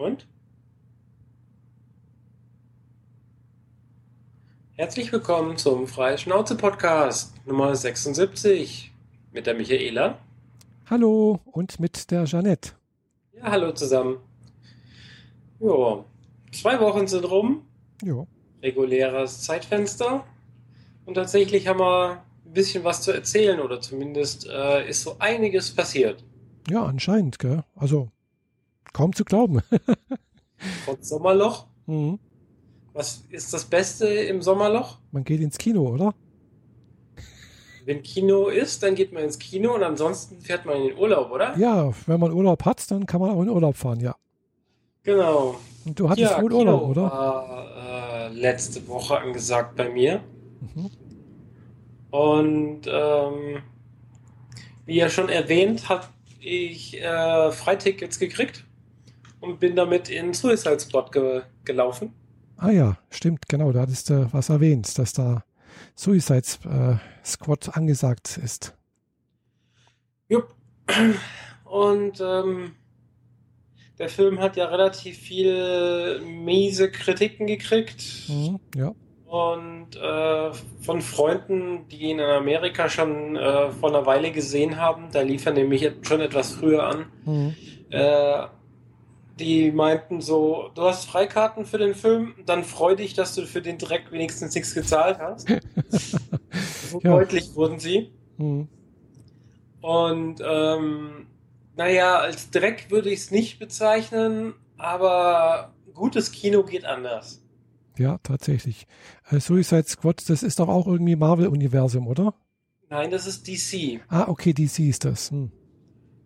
Und? Herzlich willkommen zum Freie Schnauze Podcast Nummer 76 mit der Michaela. Hallo und mit der Jeanette. Ja, hallo zusammen. Jo, zwei Wochen sind rum. Jo. Reguläres Zeitfenster. Und tatsächlich haben wir ein bisschen was zu erzählen oder zumindest äh, ist so einiges passiert. Ja, anscheinend, gell? Also kaum zu glauben. Trotz Sommerloch. Mhm. Was ist das Beste im Sommerloch? Man geht ins Kino, oder? Wenn Kino ist, dann geht man ins Kino und ansonsten fährt man in den Urlaub, oder? Ja, wenn man Urlaub hat, dann kann man auch in Urlaub fahren, ja. Genau. Und du hattest ja, wohl Kino Urlaub, oder? war äh, letzte Woche angesagt bei mir. Mhm. Und ähm, wie ja schon erwähnt, habe ich äh, Freitickets gekriegt und bin damit in Suicide Squad ge gelaufen. Ah ja, stimmt, genau. Da hattest du was erwähnt, dass da Suicide äh, Squad angesagt ist. Jupp. Und ähm, der Film hat ja relativ viel miese Kritiken gekriegt. Mhm, ja. Und äh, von Freunden, die ihn in Amerika schon äh, vor einer Weile gesehen haben, da lief er nämlich schon etwas früher an, Mhm. äh, die meinten so, du hast Freikarten für den Film, dann freu dich, dass du für den Dreck wenigstens nichts gezahlt hast. so Ja. deutlich wurden sie. Mhm. Und ähm, naja, als Dreck würde ich es nicht bezeichnen, aber gutes Kino geht anders. Ja, tatsächlich. Äh, Suicide Squad, das ist doch auch irgendwie Marvel-Universum, oder? Nein, das ist DC. Ah, okay, DC ist das. Hm.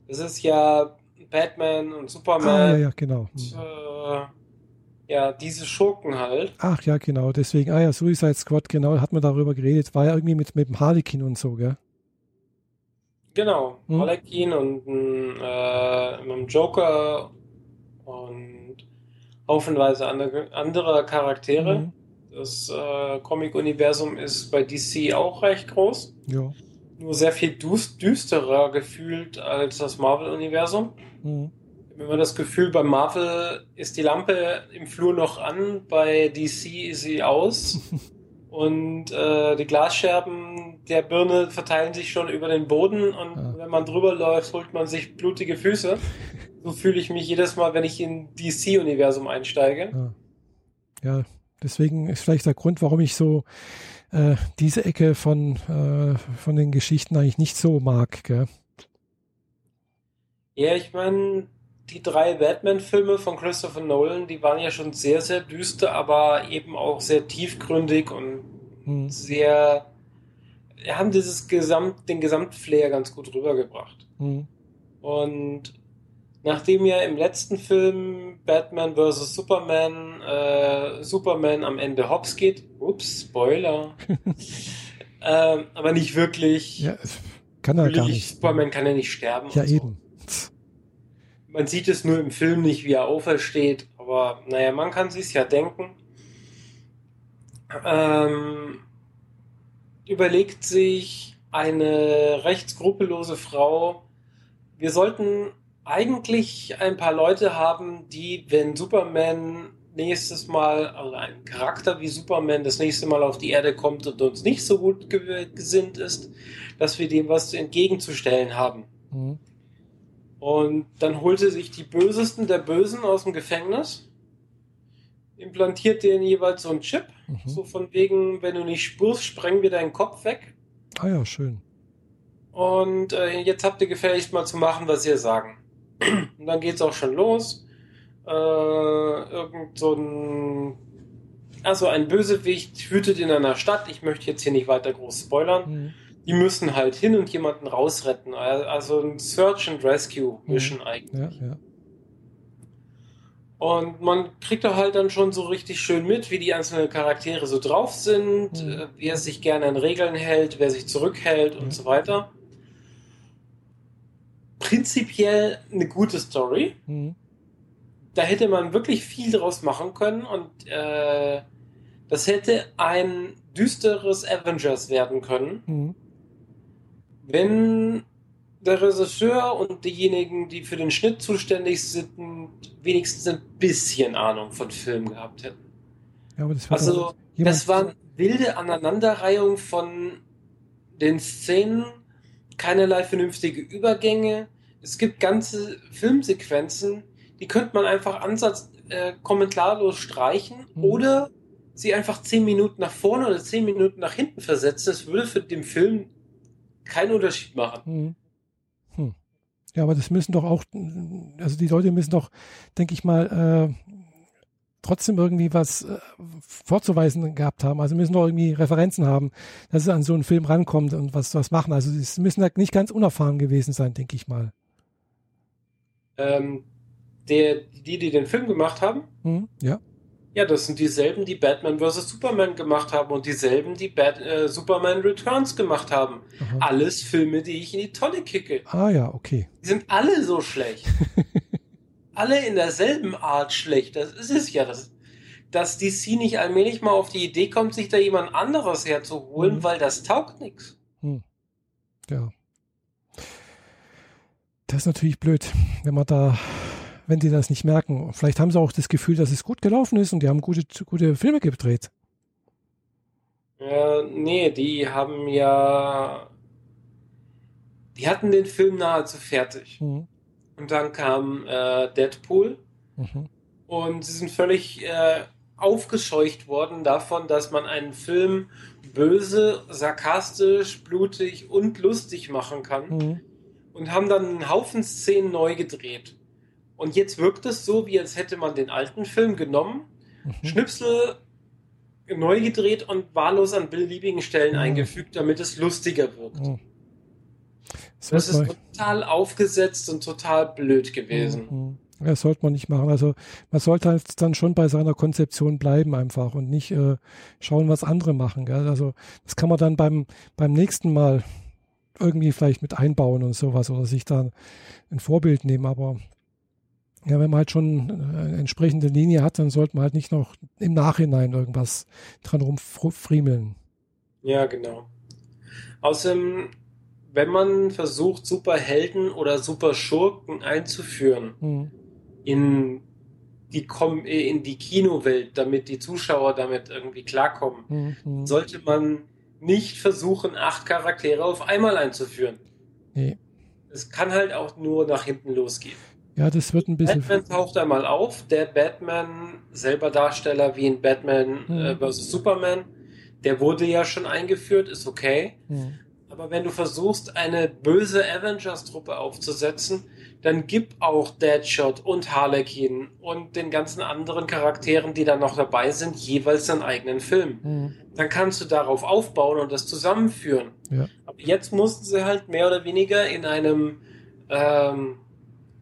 Das ist ja Batman und Superman. Ah, ja, ja, genau. Und, äh, ja, diese Schurken halt. Ach ja, genau, deswegen, ah ja, Suicide Squad, genau, hat man darüber geredet, war ja irgendwie mit, mit dem Harlequin und so, gell? Genau. Hm. Harlequin und äh, mit dem Joker und haufenweise andere, andere Charaktere. Mhm. Das äh, Comic-Universum ist bei DC auch recht groß. Ja. Nur sehr viel düst düsterer gefühlt als das Marvel-Universum. Mhm. Ich habe immer das Gefühl, bei Marvel ist die Lampe im Flur noch an, bei DC ist sie aus. Und äh, die Glasscherben der Birne verteilen sich schon über den Boden und Ah. wenn man drüber läuft, holt man sich blutige Füße. So fühle ich mich jedes Mal, wenn ich in DC-Universum einsteige. Ja. ja, deswegen ist vielleicht der Grund, warum ich so äh, diese Ecke von, äh, von den Geschichten eigentlich nicht so mag, gell? Ja, ich meine, die drei Batman-Filme von Christopher Nolan, die waren ja schon sehr, sehr düster, aber eben auch sehr tiefgründig und Hm. sehr, haben dieses Gesamt, den Gesamtflair ganz gut rübergebracht. Hm. Und nachdem ja im letzten Film Batman vs. Superman äh, Superman am Ende hops geht, ups, Spoiler, ähm, aber nicht wirklich. Ja, kann er gar nicht. Superman kann ja nicht sterben. Ja, so. eben. Man sieht es nur im Film nicht, wie er aufersteht, aber naja, man kann sich's ja denken. Ähm, überlegt sich eine recht skrupellose Frau, wir sollten eigentlich ein paar Leute haben, die, wenn Superman nächstes Mal, also ein Charakter wie Superman das nächste Mal auf die Erde kommt und uns nicht so gut ge gesinnt ist, dass wir dem was entgegenzustellen haben. Hm. Und dann holt sie sich die Bösesten der Bösen aus dem Gefängnis, implantiert denen jeweils so einen Chip, Mhm. so von wegen, wenn du nicht spurst, sprengen wir deinen Kopf weg. Ah ja, schön. Und äh, jetzt habt ihr gefälligst mal zu machen, was ihr sagen. Und dann geht's auch schon los. Äh, irgend so ein, also ein Bösewicht wütet in einer Stadt. Ich möchte jetzt hier nicht weiter groß spoilern. Hm. Die müssen halt hin und jemanden rausretten. Also ein Search and Rescue Mission eigentlich. Ja, ja. Und man kriegt da halt dann schon so richtig schön mit, wie die einzelnen Charaktere so drauf sind, Mhm. wer sich gerne an Regeln hält, wer sich zurückhält und so weiter. Prinzipiell eine gute Story. Hm. Da hätte man wirklich viel draus machen können und äh, das hätte ein düsteres Avengers werden können, Hm. wenn der Regisseur und diejenigen, die für den Schnitt zuständig sind, wenigstens ein bisschen Ahnung von Film gehabt hätten. Ja, das also, das waren wilde Aneinanderreihung von den Szenen, keinerlei vernünftige Übergänge. Es gibt ganze Filmsequenzen, die könnte man einfach ansatz äh, kommentarlos streichen mhm. oder sie einfach zehn Minuten nach vorne oder zehn Minuten nach hinten versetzen. Das würde für den Film keinen Unterschied machen. Mhm. Hm. Ja, aber das müssen doch auch, also die Leute müssen doch, denke ich mal, äh, trotzdem irgendwie was äh, vorzuweisen gehabt haben. Also müssen doch irgendwie Referenzen haben, dass es an so einen Film rankommt und was was machen. Also sie müssen halt nicht ganz unerfahren gewesen sein, denke ich mal. Ähm, der, die, die den Film gemacht haben? Mhm, ja. Ja, das sind dieselben, die Batman vs. Superman gemacht haben und dieselben, die Bat äh, Superman Returns gemacht haben. Aha. Alles Filme, die ich in die Tonne kicke. Ah ja, okay. Die sind alle so schlecht. alle in derselben Art schlecht. Das ist es ja. Das, dass DC nicht allmählich mal auf die Idee kommt, sich da jemand anderes herzuholen, mhm. weil das taugt nichts. Hm. Ja. Das ist natürlich blöd, wenn man da wenn die das nicht merken. Vielleicht haben sie auch das Gefühl, dass es gut gelaufen ist und die haben gute, gute Filme gedreht. Ja, nee, die haben ja. Die hatten den Film nahezu fertig. Mhm. Und dann kam äh, Deadpool. Mhm. Und sie sind völlig äh, aufgescheucht worden davon, dass man einen Film böse, sarkastisch, blutig und lustig machen kann. Mhm. Und haben dann einen Haufen Szenen neu gedreht. Und jetzt wirkt es so, wie als hätte man den alten Film genommen, mhm. Schnipsel neu gedreht und wahllos an beliebigen Stellen mhm. eingefügt, damit es lustiger wirkt. Mhm. Das, ist total aufgesetzt und total blöd gewesen. Mhm. Das sollte man nicht machen. Also man sollte halt dann schon bei seiner Konzeption bleiben einfach und nicht äh, schauen, was andere machen. Gell? Also das kann man dann beim, beim nächsten Mal irgendwie vielleicht mit einbauen und sowas oder sich dann ein Vorbild nehmen. Aber ja, wenn man halt schon eine entsprechende Linie hat, dann sollte man halt nicht noch im Nachhinein irgendwas dran rumfriemeln. Ja, genau. Außerdem, wenn man versucht, Superhelden oder Superschurken einzuführen hm. in die in die Kinowelt, damit die Zuschauer damit irgendwie klarkommen, hm, hm. sollte man nicht versuchen, acht Charaktere auf einmal einzuführen. Nee. Es kann halt auch nur nach hinten losgehen. Ja, das wird ein bisschen. Batman taucht einmal auf. Der Batman, selber Darsteller wie in Batman hm. äh, vs. Superman, der wurde ja schon eingeführt, ist okay. Hm. Aber wenn du versuchst, eine böse Avengers-Truppe aufzusetzen, dann gib auch Deadshot und Harlequin und den ganzen anderen Charakteren, die da noch dabei sind, jeweils einen eigenen Film. Mhm. Dann kannst du darauf aufbauen und das zusammenführen. Ja. Aber jetzt mussten sie halt mehr oder weniger in einem ähm,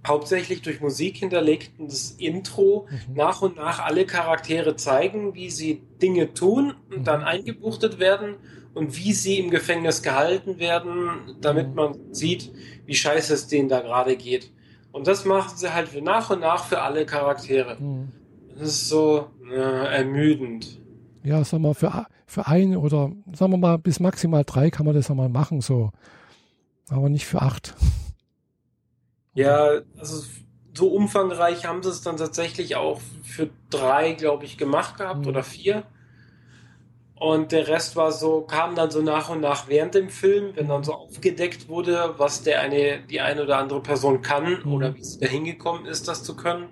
hauptsächlich durch Musik hinterlegtes Intro mhm. nach und nach alle Charaktere zeigen, wie sie Dinge tun und mhm. dann eingebuchtet werden und wie sie im Gefängnis gehalten werden, damit mhm. man sieht, wie scheiße es denen da gerade geht. Und das machen sie halt nach und nach für alle Charaktere. Mhm. Das ist so äh, ermüdend. Ja, sagen wir für, für ein oder sagen wir mal bis maximal drei kann man das einmal machen, so. Aber nicht für acht. Ja, also so umfangreich haben sie es dann tatsächlich auch für drei, glaube ich, gemacht gehabt mhm. oder vier. Und der Rest war so, kam dann so nach und nach während dem Film, wenn dann so aufgedeckt wurde, was der eine, die eine oder andere Person kann mhm. oder wie sie da hingekommen ist, das zu können.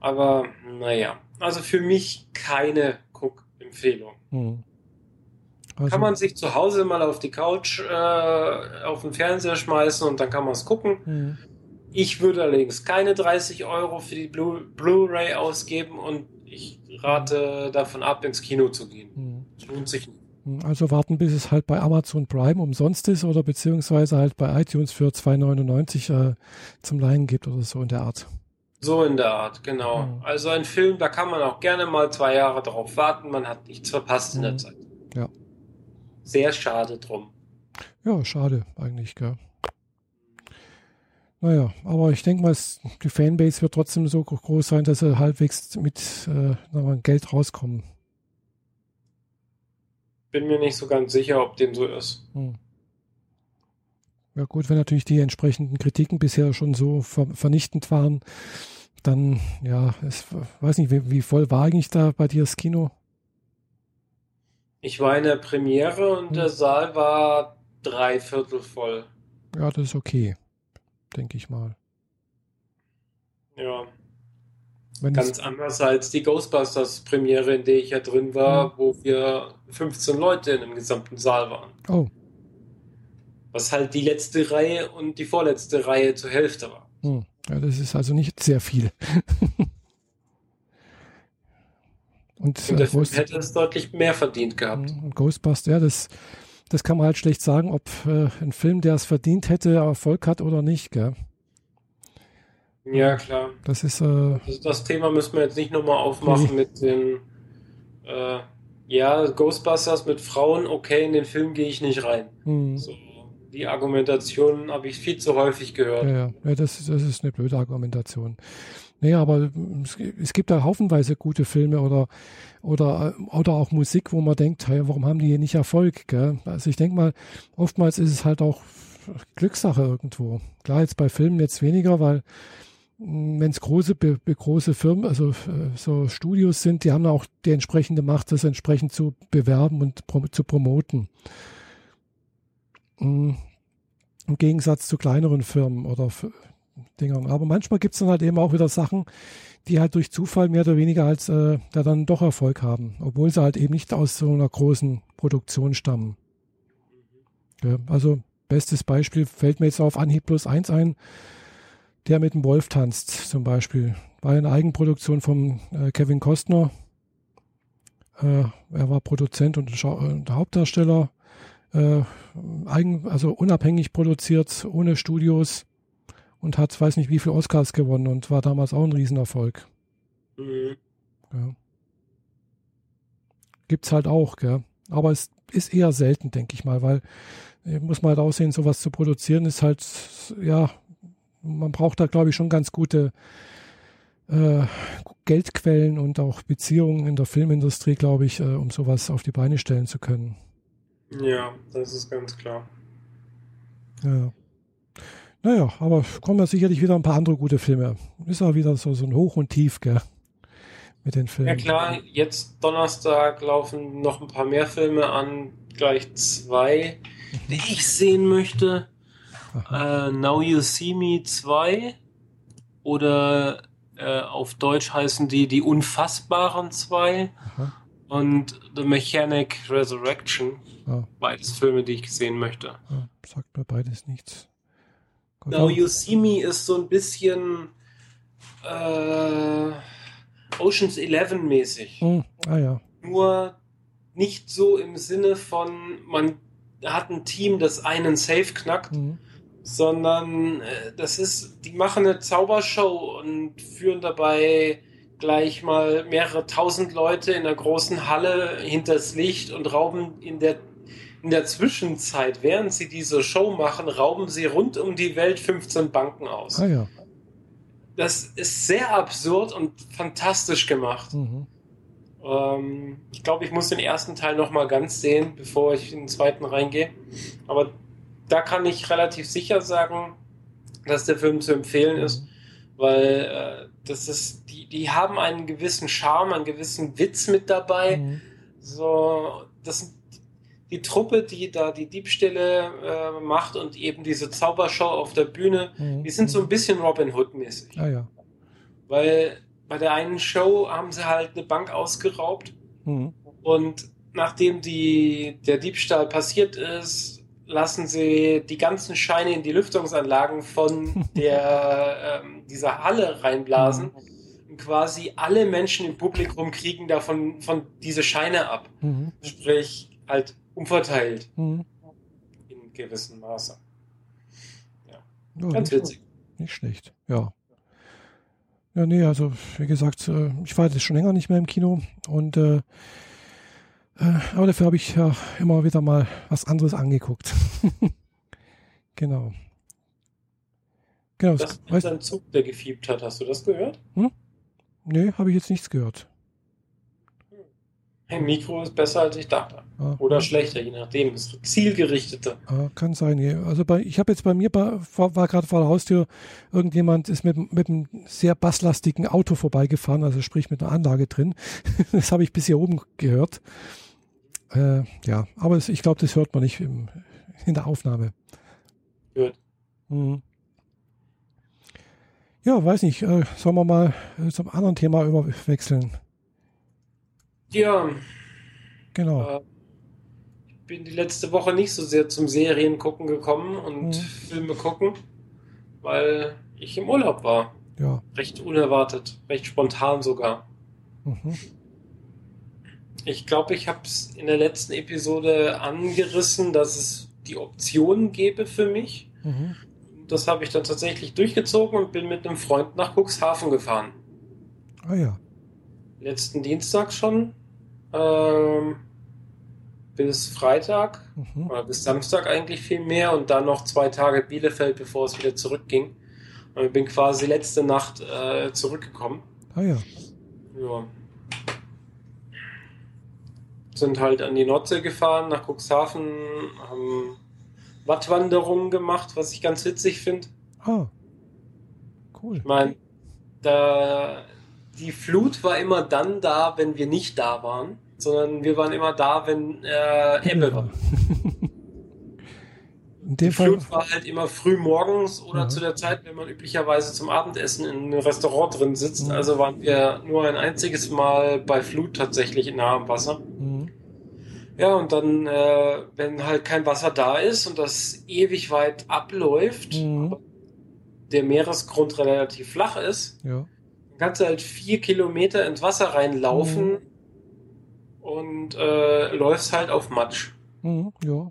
Aber naja, also für mich keine Cook-Empfehlung. Mhm. Also, kann man sich zu Hause mal auf die Couch, äh, auf den Fernseher schmeißen und dann kann man es gucken. Mhm. Ich würde allerdings keine 30 Euro für die Blu-ray ausgeben und ich rate davon ab, ins Kino zu gehen. Mhm. Das lohnt sich nicht. Also warten, bis es halt bei Amazon Prime umsonst ist oder beziehungsweise halt bei iTunes für 2,99 äh, zum Leihen gibt oder so in der Art. So in der Art, genau. Mhm. Also ein Film, da kann man auch gerne mal zwei Jahre darauf warten, man hat nichts verpasst in der hm. Zeit. Ja sehr schade drum. Ja, schade eigentlich, gell. Naja, aber ich denke mal, die Fanbase wird trotzdem so groß sein, dass sie halbwegs mit äh, Geld rauskommen. Bin mir nicht so ganz sicher, ob dem so ist. Hm. Ja gut, wenn natürlich die entsprechenden Kritiken bisher schon so ver vernichtend waren, dann, ja, ich weiß nicht, wie, wie, voll war eigentlich da bei dir das Kino? Ich war in der Premiere und hm. der Saal war dreiviertel voll. Ja, das ist okay, denke ich mal. Ja. Wenn Ganz anders als die Ghostbusters Premiere, in der ich ja drin war, hm. wo wir 15 Leute in dem gesamten Saal waren. Oh. Was halt die letzte Reihe und die vorletzte Reihe zur Hälfte war. Hm. Ja, das ist also nicht sehr viel. und, und der äh, Film hätte es deutlich mehr verdient gehabt. Hm, und Ghostbusters, ja, das, das kann man halt schlecht sagen, ob äh, ein Film, der es verdient hätte, Erfolg hat oder nicht, gell? Ja, klar. Das ist. Äh, das, das, Thema müssen wir jetzt nicht nochmal aufmachen nee. mit den. Äh, ja, Ghostbusters mit Frauen, okay, in den Film gehe ich nicht rein. Mhm. So, die Argumentation habe ich viel zu häufig gehört. Ja, ja. ja das, das ist eine blöde Argumentation. Nee, aber es, gibt da haufenweise gute Filme oder, oder, oder auch Musik, wo man denkt, hey, warum haben die hier nicht Erfolg? Gell? Also ich denke mal, oftmals ist es halt auch Glückssache irgendwo. Klar, jetzt bei Filmen jetzt weniger, weil wenn es große, große Firmen, also äh, so Studios sind, die haben auch die entsprechende Macht, das entsprechend zu bewerben und prom zu promoten. Hm, Im Gegensatz zu kleineren Firmen oder Dingern. Aber manchmal gibt es dann halt eben auch wieder Sachen, die halt durch Zufall mehr oder weniger als äh, da dann doch Erfolg haben, obwohl sie halt eben nicht aus so einer großen Produktion stammen. Ja, also bestes Beispiel fällt mir jetzt auf Anhieb plus eins ein der mit dem Wolf tanzt zum Beispiel. War eine Eigenproduktion von äh, Kevin Costner. Äh, er war Produzent und, und Hauptdarsteller. Äh, eigen, also unabhängig produziert, ohne Studios und hat, weiß nicht, wie viele Oscars gewonnen und war damals auch ein Riesenerfolg. Mhm. Ja. Gibt's halt auch, gell? Aber es ist eher selten, denke ich mal, weil äh, muss man halt aussehen, sowas zu produzieren, ist halt, ja, man braucht da, glaube ich, schon ganz gute äh, Geldquellen und auch Beziehungen in der Filmindustrie, glaube ich, äh, um sowas auf die Beine stellen zu können. Ja, das ist ganz klar. Ja. Naja, aber kommen ja sicherlich wieder ein paar andere gute Filme. Ist auch wieder so, so ein Hoch und Tief, gell? Mit den Filmen. Ja klar, jetzt Donnerstag laufen noch ein paar mehr Filme an, gleich zwei, die ich sehen möchte. Uh, Now You See Me 2 oder uh, auf Deutsch heißen die Die Unfassbaren 2 und The Mechanic Resurrection. Ah. Beides Filme, die ich sehen möchte. Ah, sagt mir beides nichts. Gott Now You See Me ist so ein bisschen uh, Oceans 11 mäßig. Hm. Ah ja. Nur nicht so im Sinne von, man hat ein Team, das einen Safe knackt, mhm sondern äh, das ist, die machen eine Zaubershow und führen dabei gleich mal mehrere tausend Leute in einer großen Halle hinters Licht und rauben in der in der Zwischenzeit, während sie diese Show machen, rauben sie rund um die Welt 15 Banken aus. Ah, ja. Das ist sehr absurd und fantastisch gemacht. Mhm. Ähm, ich glaube, ich muss den ersten Teil noch mal ganz sehen, bevor ich in den zweiten reingehe. Aber da kann ich relativ sicher sagen, dass der Film zu empfehlen ist, mhm. weil äh, das ist, die, die haben einen gewissen Charme, einen gewissen Witz mit dabei. Mhm. So, das die Truppe, die da die Diebstähle äh, macht und eben diese Zaubershow auf der Bühne, mhm. die sind so ein bisschen Robin Hood-mäßig. Ah, ja. Weil bei der einen Show haben sie halt eine Bank ausgeraubt mhm. und nachdem die, der Diebstahl passiert ist, lassen sie die ganzen Scheine in die Lüftungsanlagen von der, ähm, dieser Halle reinblasen. Mhm. Und quasi alle Menschen im Publikum kriegen davon von diese Scheine ab. Mhm. Sprich, halt umverteilt. Mhm. In gewissem Maße. Ja. ja Ganz witzig. Nicht schlecht, ja. Ja, nee, also wie gesagt, äh, ich war jetzt schon länger nicht mehr im Kino und äh, äh, aber dafür habe ich ja immer wieder mal was anderes angeguckt. genau. Genau. Das ist ein Zug, der gefiebt hat. Hast du das gehört? Hm? Nee, habe ich jetzt nichts gehört. Ein Mikro ist besser, als ich dachte. Ah, Oder schlechter, je nachdem. Ist zielgerichteter. ah, kann sein. Also bei, ich habe jetzt bei mir, bei, war, war gerade vor der Haustür, irgendjemand ist mit, mit einem sehr basslastigen Auto vorbeigefahren, also sprich mit einer Anlage drin. das habe ich bis hier oben gehört. Äh, ja, aber es, ich glaube, das hört man nicht im, in der Aufnahme. Gut. Mhm. Ja, weiß nicht. Äh, sollen wir mal äh, zum anderen Thema überwechseln? Ja, Genau. äh, ich bin die letzte Woche nicht so sehr zum Serien gucken gekommen und Mhm. Filme gucken, weil ich im Urlaub war. Ja. Recht unerwartet, recht spontan sogar. Mhm. Ich glaube, ich habe es in der letzten Episode angerissen, dass es die Option gäbe für mich. Mhm. Das habe ich dann tatsächlich durchgezogen und bin mit einem Freund nach Cuxhaven gefahren. Ah ja. Letzten Dienstag schon. Ähm, bis Freitag Mhm. oder bis Samstag eigentlich viel mehr und dann noch zwei Tage Bielefeld, bevor es wieder zurückging. Und ich bin quasi letzte Nacht äh, zurückgekommen. Ah ja. Ja. Sind halt an die Nordsee gefahren, nach Cuxhaven, haben Wattwanderungen gemacht, was ich ganz witzig finde. Ah. Cool. Ich meine, da, die Flut war immer dann da, wenn wir nicht da waren, sondern wir waren immer da, wenn äh, Ebbe war. Die Fall. Flut war halt immer früh morgens oder Ja. zu der Zeit, wenn man üblicherweise zum Abendessen in einem Restaurant drin sitzt. Mhm. Also waren wir nur ein einziges Mal bei Flut tatsächlich nah am Wasser. Mhm. Ja, und dann, äh, wenn halt kein Wasser da ist und das ewig weit abläuft, Mhm. der Meeresgrund relativ flach ist, Ja. dann kannst du halt vier Kilometer ins Wasser reinlaufen Mhm. und äh, läufst halt auf Matsch. Mhm. Ja.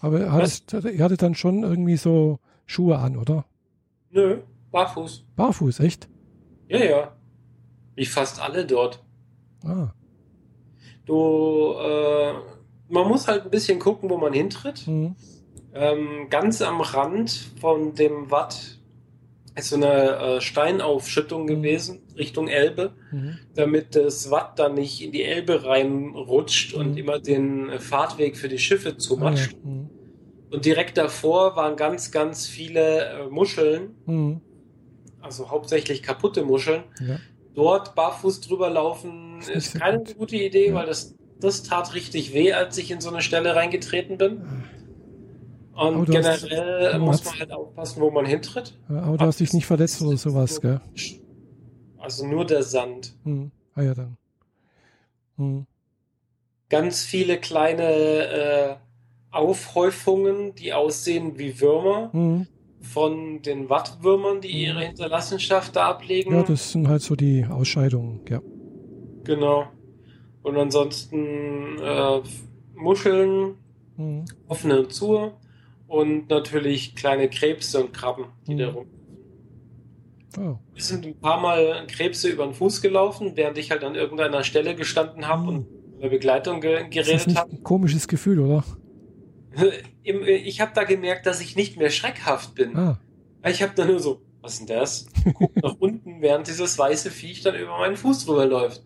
Aber er hattest, ihr hattet dann schon irgendwie so Schuhe an, oder? Nö, barfuß. Barfuß, echt? Ja, ja. Wie fast alle dort. Ah. Du, äh, man muss halt ein bisschen gucken, wo man hintritt. Mhm. Ähm, ganz am Rand von dem Watt ist so eine äh, Steinaufschüttung gewesen Richtung Elbe, Mhm. damit das Watt dann nicht in die Elbe reinrutscht und Mhm. immer den Fahrtweg für die Schiffe Ah, ja. zumatscht. Mhm. Und direkt davor waren ganz, ganz viele äh, Muscheln, Mhm. also hauptsächlich kaputte Muscheln. Ja. Dort barfuß drüber laufen Ist keine gut. gute Idee, weil das, das tat richtig weh, als ich in so eine Stelle reingetreten bin. Und hast- generell du muss hast- man halt aufpassen, wo man hintritt. Aber du hast dich nicht verletzt oder sowas, gell? Also nur der Sand. Mhm. Ah ja, dann. Mhm. Ganz viele kleine äh, Aufhäufungen, die aussehen wie Würmer Mhm. Von den Wattwürmern, die Mhm. ihre Hinterlassenschaft da ablegen. Ja, das sind halt so die Ausscheidungen, ja. Genau. Und ansonsten äh, Muscheln, Mhm. offene und zu und natürlich kleine Krebse und Krabben, die Mhm. da rum. Oh. Wir sind ein paar Mal Krebse über den Fuß gelaufen, während ich halt an irgendeiner Stelle gestanden habe Mhm. und mit der Begleitung ge geredet habe. ein komisches Gefühl, oder? Im- Ich habe da gemerkt, dass ich nicht mehr schreckhaft bin. Ah. Ich habe da nur so, was ist denn das? Guck nach unten, während dieses weiße Viech dann über meinen Fuß drüber läuft.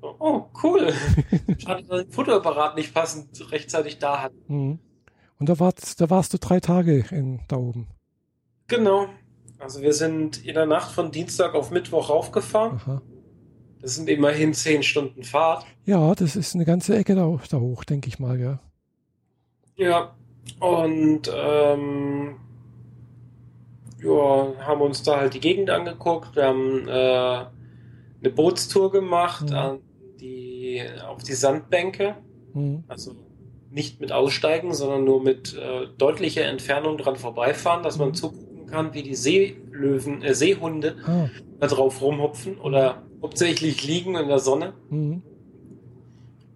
So, Oh, cool. Schade, dass ein Fotoapparat nicht passend rechtzeitig da hat. Mhm. Und da warst, da warst du drei Tage in, da oben. Genau. Also wir sind in der Nacht von Dienstag auf Mittwoch raufgefahren. Aha. Das sind immerhin zehn Stunden Fahrt. Ja, das ist eine ganze Ecke da, da hoch, denke ich mal, ja. Ja. Und ähm, ja, haben uns da halt die Gegend angeguckt. Wir haben äh, eine Bootstour gemacht Mhm. an die, auf die Sandbänke. Mhm. Also nicht mit Aussteigen, sondern nur mit äh, deutlicher Entfernung dran vorbeifahren, dass man Mhm. zugucken kann, wie die Seelöwen, äh, Seehunde Ah. da drauf rumhupfen oder hauptsächlich liegen in der Sonne. Mhm.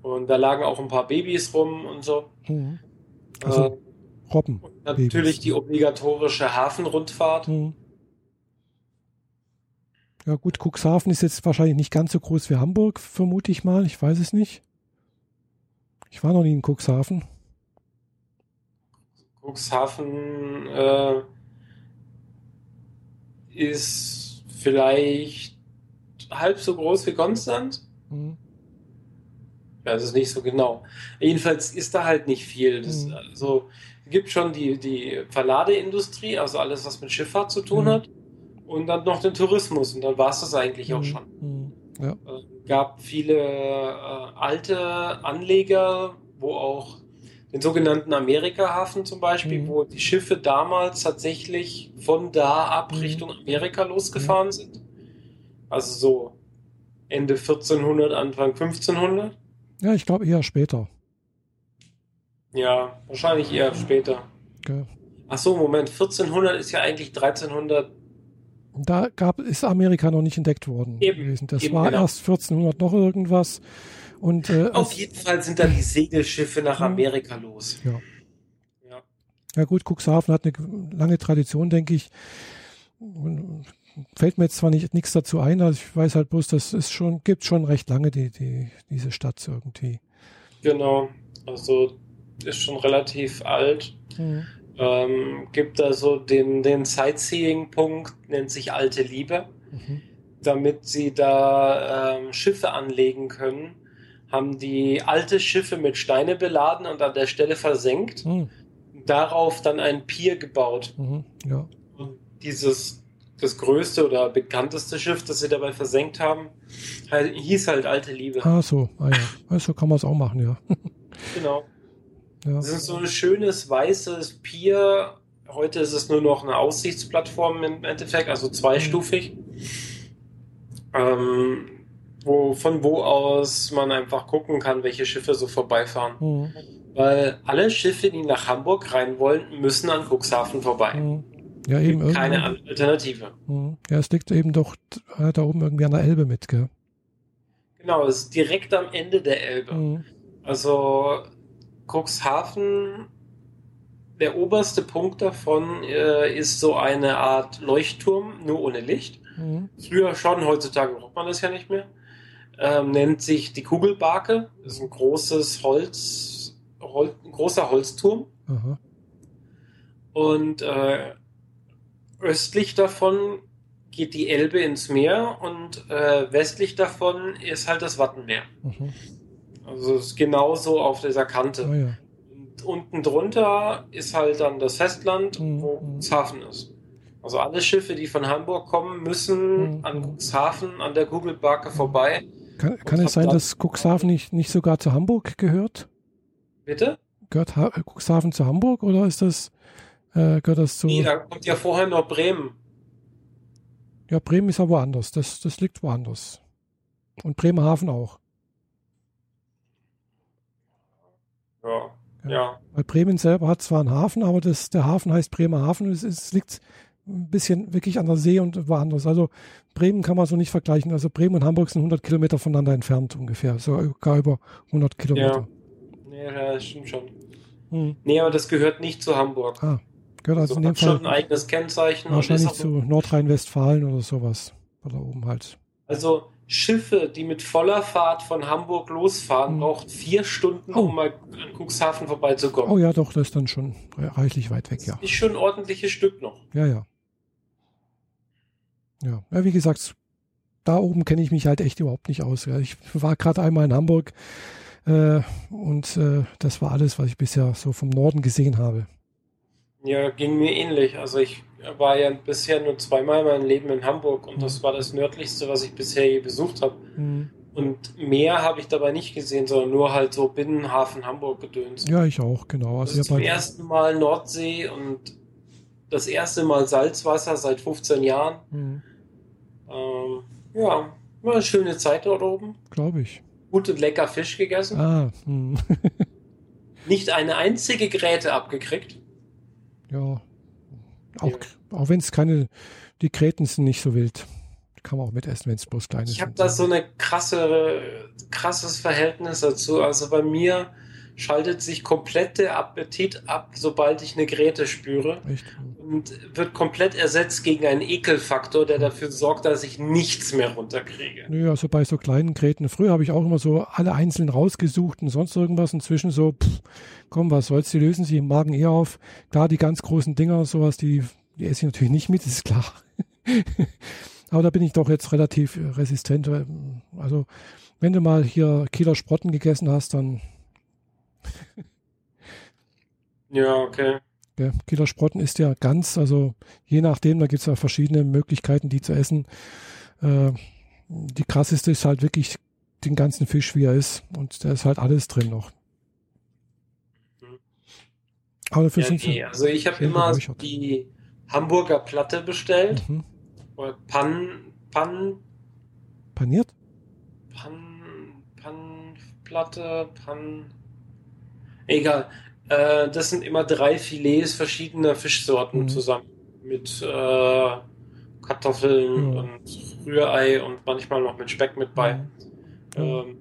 Und da lagen auch ein paar Babys rum und so. Mhm. Also äh, Robben. und natürlich die obligatorische Hafenrundfahrt. Mhm. Ja gut, Cuxhaven ist jetzt wahrscheinlich nicht ganz so groß wie Hamburg, vermute ich mal. Ich weiß es nicht. Ich war noch nie in Cuxhaven. Cuxhaven äh, ist vielleicht halb so groß wie Konstanz. Mhm. Das ist nicht so genau. Jedenfalls ist da halt nicht viel. Das, Mhm. also, es gibt schon die, die Verladeindustrie, also alles, was mit Schifffahrt zu tun Mhm. hat. Und dann noch den Tourismus. Und dann war es das eigentlich auch Mhm. schon. Mhm. Ja. äh, gab viele äh, alte Anleger, wo auch den sogenannten Amerika-Hafen zum Beispiel, Mhm. wo die Schiffe damals tatsächlich von da ab Mhm. Richtung Amerika losgefahren sind. Also so Ende 1400, Anfang 1500. ja, ich glaube eher später. Ja, wahrscheinlich eher später. Gell. Ach so, Moment, 1400 ist ja eigentlich 1300. Da gab, ist Amerika noch nicht entdeckt worden Eben, gewesen. Das eben, war genau. erst 1400 noch irgendwas. Und äh, Auf jeden Fall sind dann die Segelschiffe nach. Amerika los. Ja. Ja. Ja gut, Cuxhaven hat eine lange Tradition, denke ich. Fällt mir jetzt zwar nicht nichts dazu ein, also ich weiß halt bloß, dass es schon gibt schon recht lange die, die diese Stadt irgendwie. Genau, also ist schon relativ alt. Ähm, gibt da so den, den Sightseeing-Punkt, nennt sich Alte Liebe. Mhm. Damit sie da ähm, Schiffe anlegen können, haben die alte Schiffe mit Steine beladen und an der Stelle versenkt. Mhm. Darauf dann ein Pier gebaut. Mhm. Ja. Und dieses, das größte oder bekannteste Schiff, das sie dabei versenkt haben, halt, hieß halt Alte Liebe. Ah so, ah, ja. Also kann man es auch machen, ja. Genau. ja. Das ist so ein schönes weißes Pier. Heute ist es nur noch eine Aussichtsplattform im Endeffekt, also zweistufig. Ähm, wo, von wo aus man einfach gucken kann, welche Schiffe so vorbeifahren. Mhm. Weil alle Schiffe, die nach Hamburg rein wollen, müssen an Cuxhaven vorbei. Mhm. Ja, eben Gibt keine irgendwie. Alternative. Mhm. Ja, es liegt eben doch äh, da oben irgendwie an der Elbe mit, gell? Genau, es ist direkt am Ende der Elbe. Mhm. Also Cuxhaven, der oberste Punkt davon äh, ist so eine Art Leuchtturm, nur ohne Licht. Mhm. Früher schon, heutzutage braucht man das ja nicht mehr. Ähm, nennt sich die Kugelbarke. Das ist ein großes Holz, Hol, ein großer Holzturm. Aha. Und äh, östlich davon geht die Elbe ins Meer und äh, westlich davon ist halt das Wattenmeer. Mhm. Also es ist genauso auf dieser Kante. Ah, ja. Und unten drunter ist halt dann das Festland, Mhm. wo Cuxhaven ist. Also alle Schiffe, die von Hamburg kommen, müssen Mhm. an Cuxhaven, an der Kugelbarke vorbei. Kann, kann es sein, dass Cuxhaven nicht, nicht sogar zu Hamburg gehört? Bitte? Gehört ha Cuxhaven zu Hamburg oder ist das, äh, gehört das zu. Nee, da kommt ja vorher noch Bremen. Ja, Bremen ist ja woanders. Das, das liegt woanders. Und Bremerhaven auch. Ja. Ja. ja. Weil Bremen selber hat zwar einen Hafen, aber das, der Hafen heißt Bremerhaven. Es, es liegt ein bisschen wirklich an der See und woanders. Also Bremen kann man so nicht vergleichen. Also Bremen und Hamburg sind 100 Kilometer voneinander entfernt ungefähr. Sogar über 100 Kilometer. Nee, ja, das stimmt schon. Hm. Nee, aber das gehört nicht zu Hamburg. Ah, gehört also Also in dem hat schon ein Fall eigenes Kennzeichen. wahrscheinlich zu Nordrhein-Westfalen oder sowas. Oder oben halt. Also Schiffe, die mit voller Fahrt von Hamburg losfahren, Mhm. braucht vier Stunden, Oh. um mal an Cuxhaven vorbeizukommen. Oh ja, doch, das ist dann schon reichlich weit weg, ja. Das ist schon ein ordentliches Stück noch. Ja, ja. Ja, ja wie gesagt, da oben kenne ich mich halt echt überhaupt nicht aus. Ja. Ich war gerade einmal in Hamburg äh, und äh, das war alles, was ich bisher so vom Norden gesehen habe. Ja, ging mir ähnlich. Also ich war ja bisher nur zweimal mein Leben in Hamburg und das war das nördlichste, was ich bisher je besucht habe. Hm. Und mehr habe ich dabei nicht gesehen, sondern nur halt so Binnenhafen Hamburg gedöns. Ja, ich auch, genau. Das Also ist ich zum halt, ersten Mal Nordsee und das erste Mal Salzwasser seit 15 Jahren. hm, Ähm, ja, war eine schöne Zeit dort oben. glaube ich. Gut und lecker Fisch gegessen. Ah, hm. Nicht eine einzige Gräte abgekriegt. Ja. Auch, Ja. auch wenn es keine, die Gräten sind nicht so wild. Kann man auch mitessen, wenn es bloß kleine Ich habe sind. da so eine krasse, krasses Verhältnis dazu. Also bei mir schaltet sich komplett der Appetit ab, sobald ich eine Gräte spüre Echt? und wird komplett ersetzt gegen einen Ekelfaktor, der dafür sorgt, dass ich nichts mehr runterkriege. Nö, also bei so kleinen Gräten. Früher habe ich auch immer so alle einzeln rausgesucht und sonst irgendwas. Inzwischen so, pff, komm, was soll's, die lösen sich im Magen eher auf. Klar, die ganz großen Dinger, sowas, die, die esse ich natürlich nicht mit, ist klar. Aber da bin ich doch jetzt relativ resistent. Also wenn du mal hier Kieler Sprotten gegessen hast, dann ja, okay. Kieler Sprotten ist ja ganz, also je nachdem, da gibt es ja verschiedene Möglichkeiten, die zu essen. Äh, die krasseste ist halt wirklich den ganzen Fisch, wie er ist. Und da ist halt alles drin noch. Mhm. Aber für ja, nee, also ich habe immer die Hamburger Platte bestellt. Mhm. Oder Pan, Pan. Paniert? Pan, Panplatte, Pan. Egal. Äh, das sind immer drei Filets verschiedener Fischsorten mhm. zusammen. Mit äh, Kartoffeln mhm. und Rührei und manchmal noch mit Speck mit bei. Mhm. Ähm,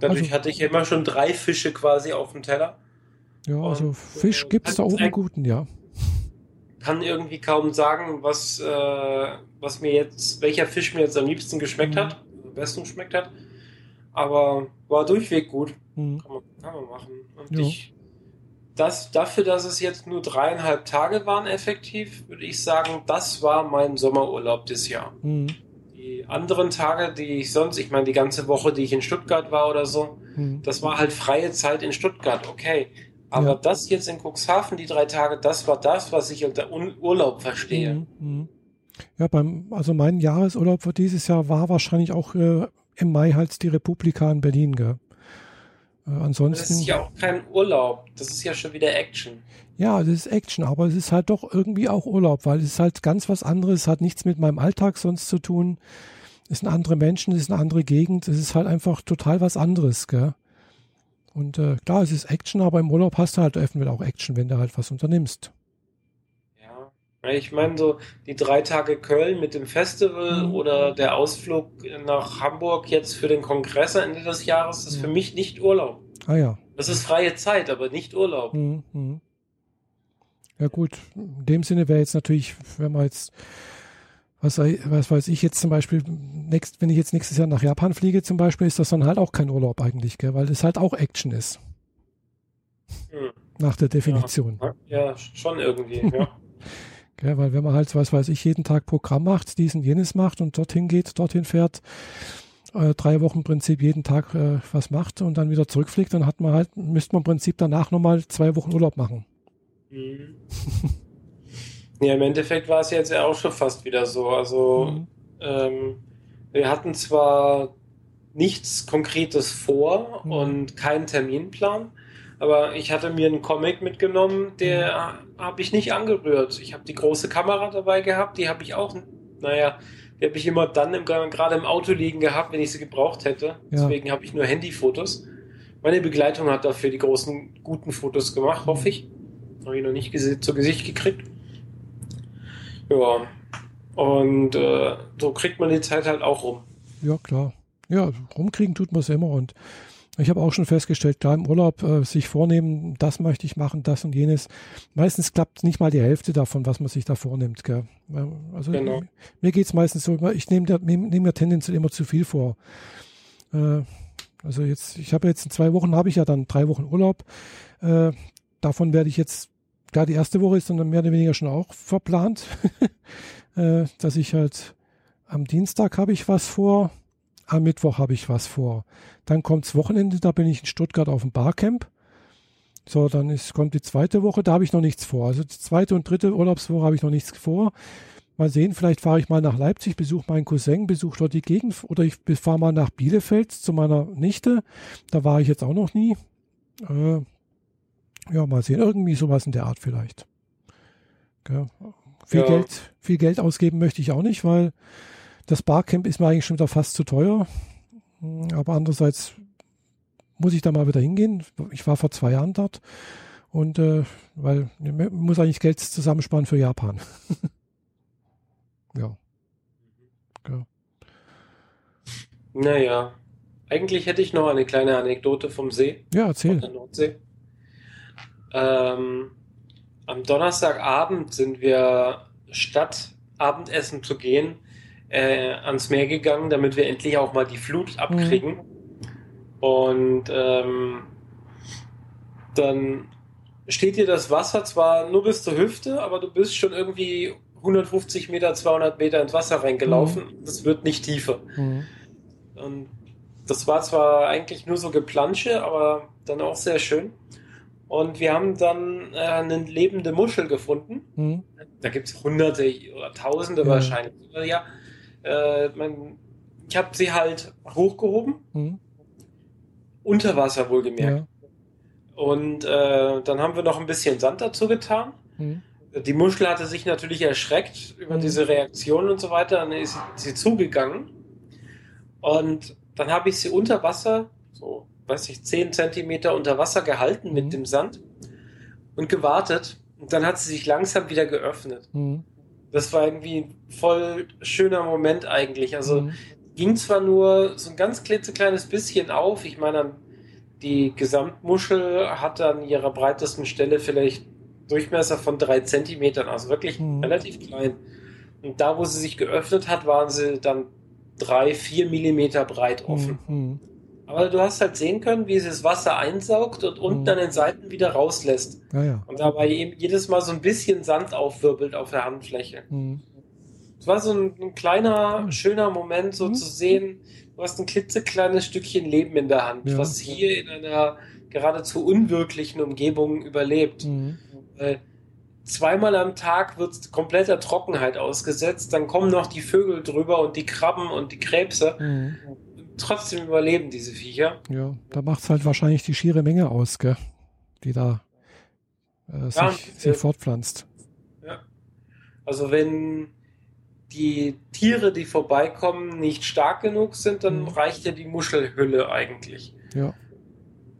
dadurch also, hatte ich immer schon drei Fische quasi auf dem Teller. Ja, also und, Fisch äh, gibt es da oben guten, ja. Kann irgendwie kaum sagen, was, äh, was mir jetzt, welcher Fisch mir jetzt am liebsten geschmeckt mhm. hat, am besten geschmeckt hat. Aber war durchweg gut. Mhm. Kann, man, kann man machen. Und ja. ich das, dafür, dass es jetzt nur dreieinhalb Tage waren effektiv, würde ich sagen, das war mein Sommerurlaub des Jahr. Mhm. Die anderen Tage, die ich sonst, ich meine die ganze Woche, die ich in Stuttgart war oder so, mhm. das war halt freie Zeit in Stuttgart, okay. Aber ja. das jetzt in Cuxhaven, die drei Tage, das war das, was ich unter Urlaub verstehe. Mhm. Ja, beim, also mein Jahresurlaub für dieses Jahr war wahrscheinlich auch äh, im Mai halt die Republika in Berlin, gell? Äh, ansonsten. Das ist ja auch kein Urlaub. Das ist ja schon wieder Action. Ja, das ist Action, aber es ist halt doch irgendwie auch Urlaub, weil es ist halt ganz was anderes, hat nichts mit meinem Alltag sonst zu tun. Es sind andere Menschen, es ist eine andere Gegend, es ist halt einfach total was anderes, gell? Und äh, klar, es ist Action, aber im Urlaub hast du halt öffentlich auch Action, wenn du halt was unternimmst. Ich meine, so die drei Tage Köln mit dem Festival mhm. oder der Ausflug nach Hamburg jetzt für den Kongress Ende des Jahres ist für mich nicht Urlaub. Ah ja. Das ist freie Zeit, aber nicht Urlaub. Mhm. mhm. Ja gut, in dem Sinne wäre jetzt natürlich, wenn man jetzt, was, was weiß ich jetzt zum Beispiel, next, wenn ich jetzt nächstes Jahr nach Japan fliege zum Beispiel, ist das dann halt auch kein Urlaub eigentlich, gell? weil es halt auch Action ist. Mhm. Nach der Definition. Ja, ja schon irgendwie, ja. Gell, weil wenn man halt, was weiß ich, jeden Tag Programm macht, dies und jenes macht und dorthin geht, dorthin fährt, äh, drei Wochen im Prinzip jeden Tag äh, was macht und dann wieder zurückfliegt, dann hat man halt, müsste man im Prinzip danach nochmal zwei Wochen Urlaub machen. Mhm. ja, im Endeffekt war es jetzt ja auch schon fast wieder so. Also mhm. ähm, wir hatten zwar nichts Konkretes vor mhm. und keinen Terminplan, aber ich hatte mir einen Comic mitgenommen, der habe ich nicht angerührt. Ich habe die große Kamera dabei gehabt, die habe ich auch, naja, die habe ich immer dann im, gerade im Auto liegen gehabt, wenn ich sie gebraucht hätte. Ja. Deswegen habe ich nur Handyfotos. Meine Begleitung hat dafür die großen, guten Fotos gemacht, hoffe ich. Habe ich noch nicht zu Gesicht gekriegt. Ja. Und äh, so kriegt man die Zeit halt auch rum. Ja, klar. Ja, rumkriegen tut man es immer und ich habe auch schon festgestellt, klar im Urlaub äh, sich vornehmen, das möchte ich machen, das und jenes. Meistens klappt nicht mal die Hälfte davon, was man sich da vornimmt. Gell? Also genau. mir geht's meistens so, ich nehme nehm, nehm mir tendenziell immer zu viel vor. Äh, also jetzt, ich habe jetzt in zwei Wochen habe ich ja dann drei Wochen Urlaub. Äh, davon werde ich jetzt, klar, die erste Woche ist dann mehr oder weniger schon auch verplant, äh, dass ich halt am Dienstag habe ich was vor, am Mittwoch habe ich was vor. Dann kommt's Wochenende, da bin ich in Stuttgart auf dem Barcamp. So, dann ist, kommt die zweite Woche, da habe ich noch nichts vor. Also die zweite und dritte Urlaubswoche habe ich noch nichts vor. Mal sehen, vielleicht fahre ich mal nach Leipzig, besuche meinen Cousin, besuche dort die Gegend oder ich fahre mal nach Bielefeld zu meiner Nichte. Da war ich jetzt auch noch nie. Äh, ja, mal sehen, irgendwie sowas in der Art vielleicht. Ja. Viel, ja. Geld, viel Geld ausgeben möchte ich auch nicht, weil das Barcamp ist mir eigentlich schon wieder fast zu teuer. Aber andererseits muss ich da mal wieder hingehen. Ich war vor zwei Jahren dort und äh, weil man muss eigentlich Geld zusammensparen für Japan. ja. ja. Naja, eigentlich hätte ich noch eine kleine Anekdote vom See. Ja, erzähl. der Nordsee. Ähm, am Donnerstagabend sind wir statt Abendessen zu gehen äh, ans Meer gegangen, damit wir endlich auch mal die Flut abkriegen. Mhm. Und ähm, dann steht dir das Wasser zwar nur bis zur Hüfte, aber du bist schon irgendwie 150 Meter, 200 Meter ins Wasser reingelaufen. Mhm. Das wird nicht tiefer. Mhm. Und das war zwar eigentlich nur so Geplansche, aber dann auch sehr schön. Und wir haben dann äh, eine lebende Muschel gefunden. Mhm. Da gibt es hunderte oder tausende wahrscheinlich. Ja, äh, mein, ich habe sie halt hochgehoben. Mhm. Unter Wasser wohlgemerkt. Ja. Und äh, dann haben wir noch ein bisschen Sand dazu getan. Mhm. Die Muschel hatte sich natürlich erschreckt über mhm. diese Reaktion und so weiter. Dann ist sie zugegangen. Und dann habe ich sie unter Wasser, so, weiß ich, 10 Zentimeter unter Wasser gehalten mit mhm. dem Sand und gewartet. Und dann hat sie sich langsam wieder geöffnet. Das war irgendwie ein voll schöner Moment eigentlich. Also mhm. ging zwar nur so ein ganz klitzekleines bisschen auf. Ich meine, die Gesamtmuschel hat an ihrer breitesten Stelle vielleicht Durchmesser von drei Zentimetern, also wirklich mhm. relativ klein. Und da, wo sie sich geöffnet hat, waren sie dann drei, vier Millimeter breit offen. Mhm. Aber du hast halt sehen können, wie sie das Wasser einsaugt und unten mhm. an den Seiten wieder rauslässt. Ja, ja. Und dabei eben jedes Mal so ein bisschen Sand aufwirbelt auf der Handfläche. Mhm. Es war so ein, ein kleiner, mhm. schöner Moment, so mhm. zu sehen, du hast ein klitzekleines Stückchen Leben in der Hand, ja. was hier in einer geradezu unwirklichen Umgebung überlebt. Mhm. Weil zweimal am Tag wird kompletter Trockenheit ausgesetzt, dann kommen noch die Vögel drüber und die Krabben und die Krebse. Mhm. Trotzdem überleben diese Viecher. Ja, da macht es halt wahrscheinlich die schiere Menge aus, gell? die da äh, sich, ja, sich äh, fortpflanzt. Ja. Also wenn die Tiere, die vorbeikommen, nicht stark genug sind, dann mhm. reicht ja die Muschelhülle eigentlich. Ja.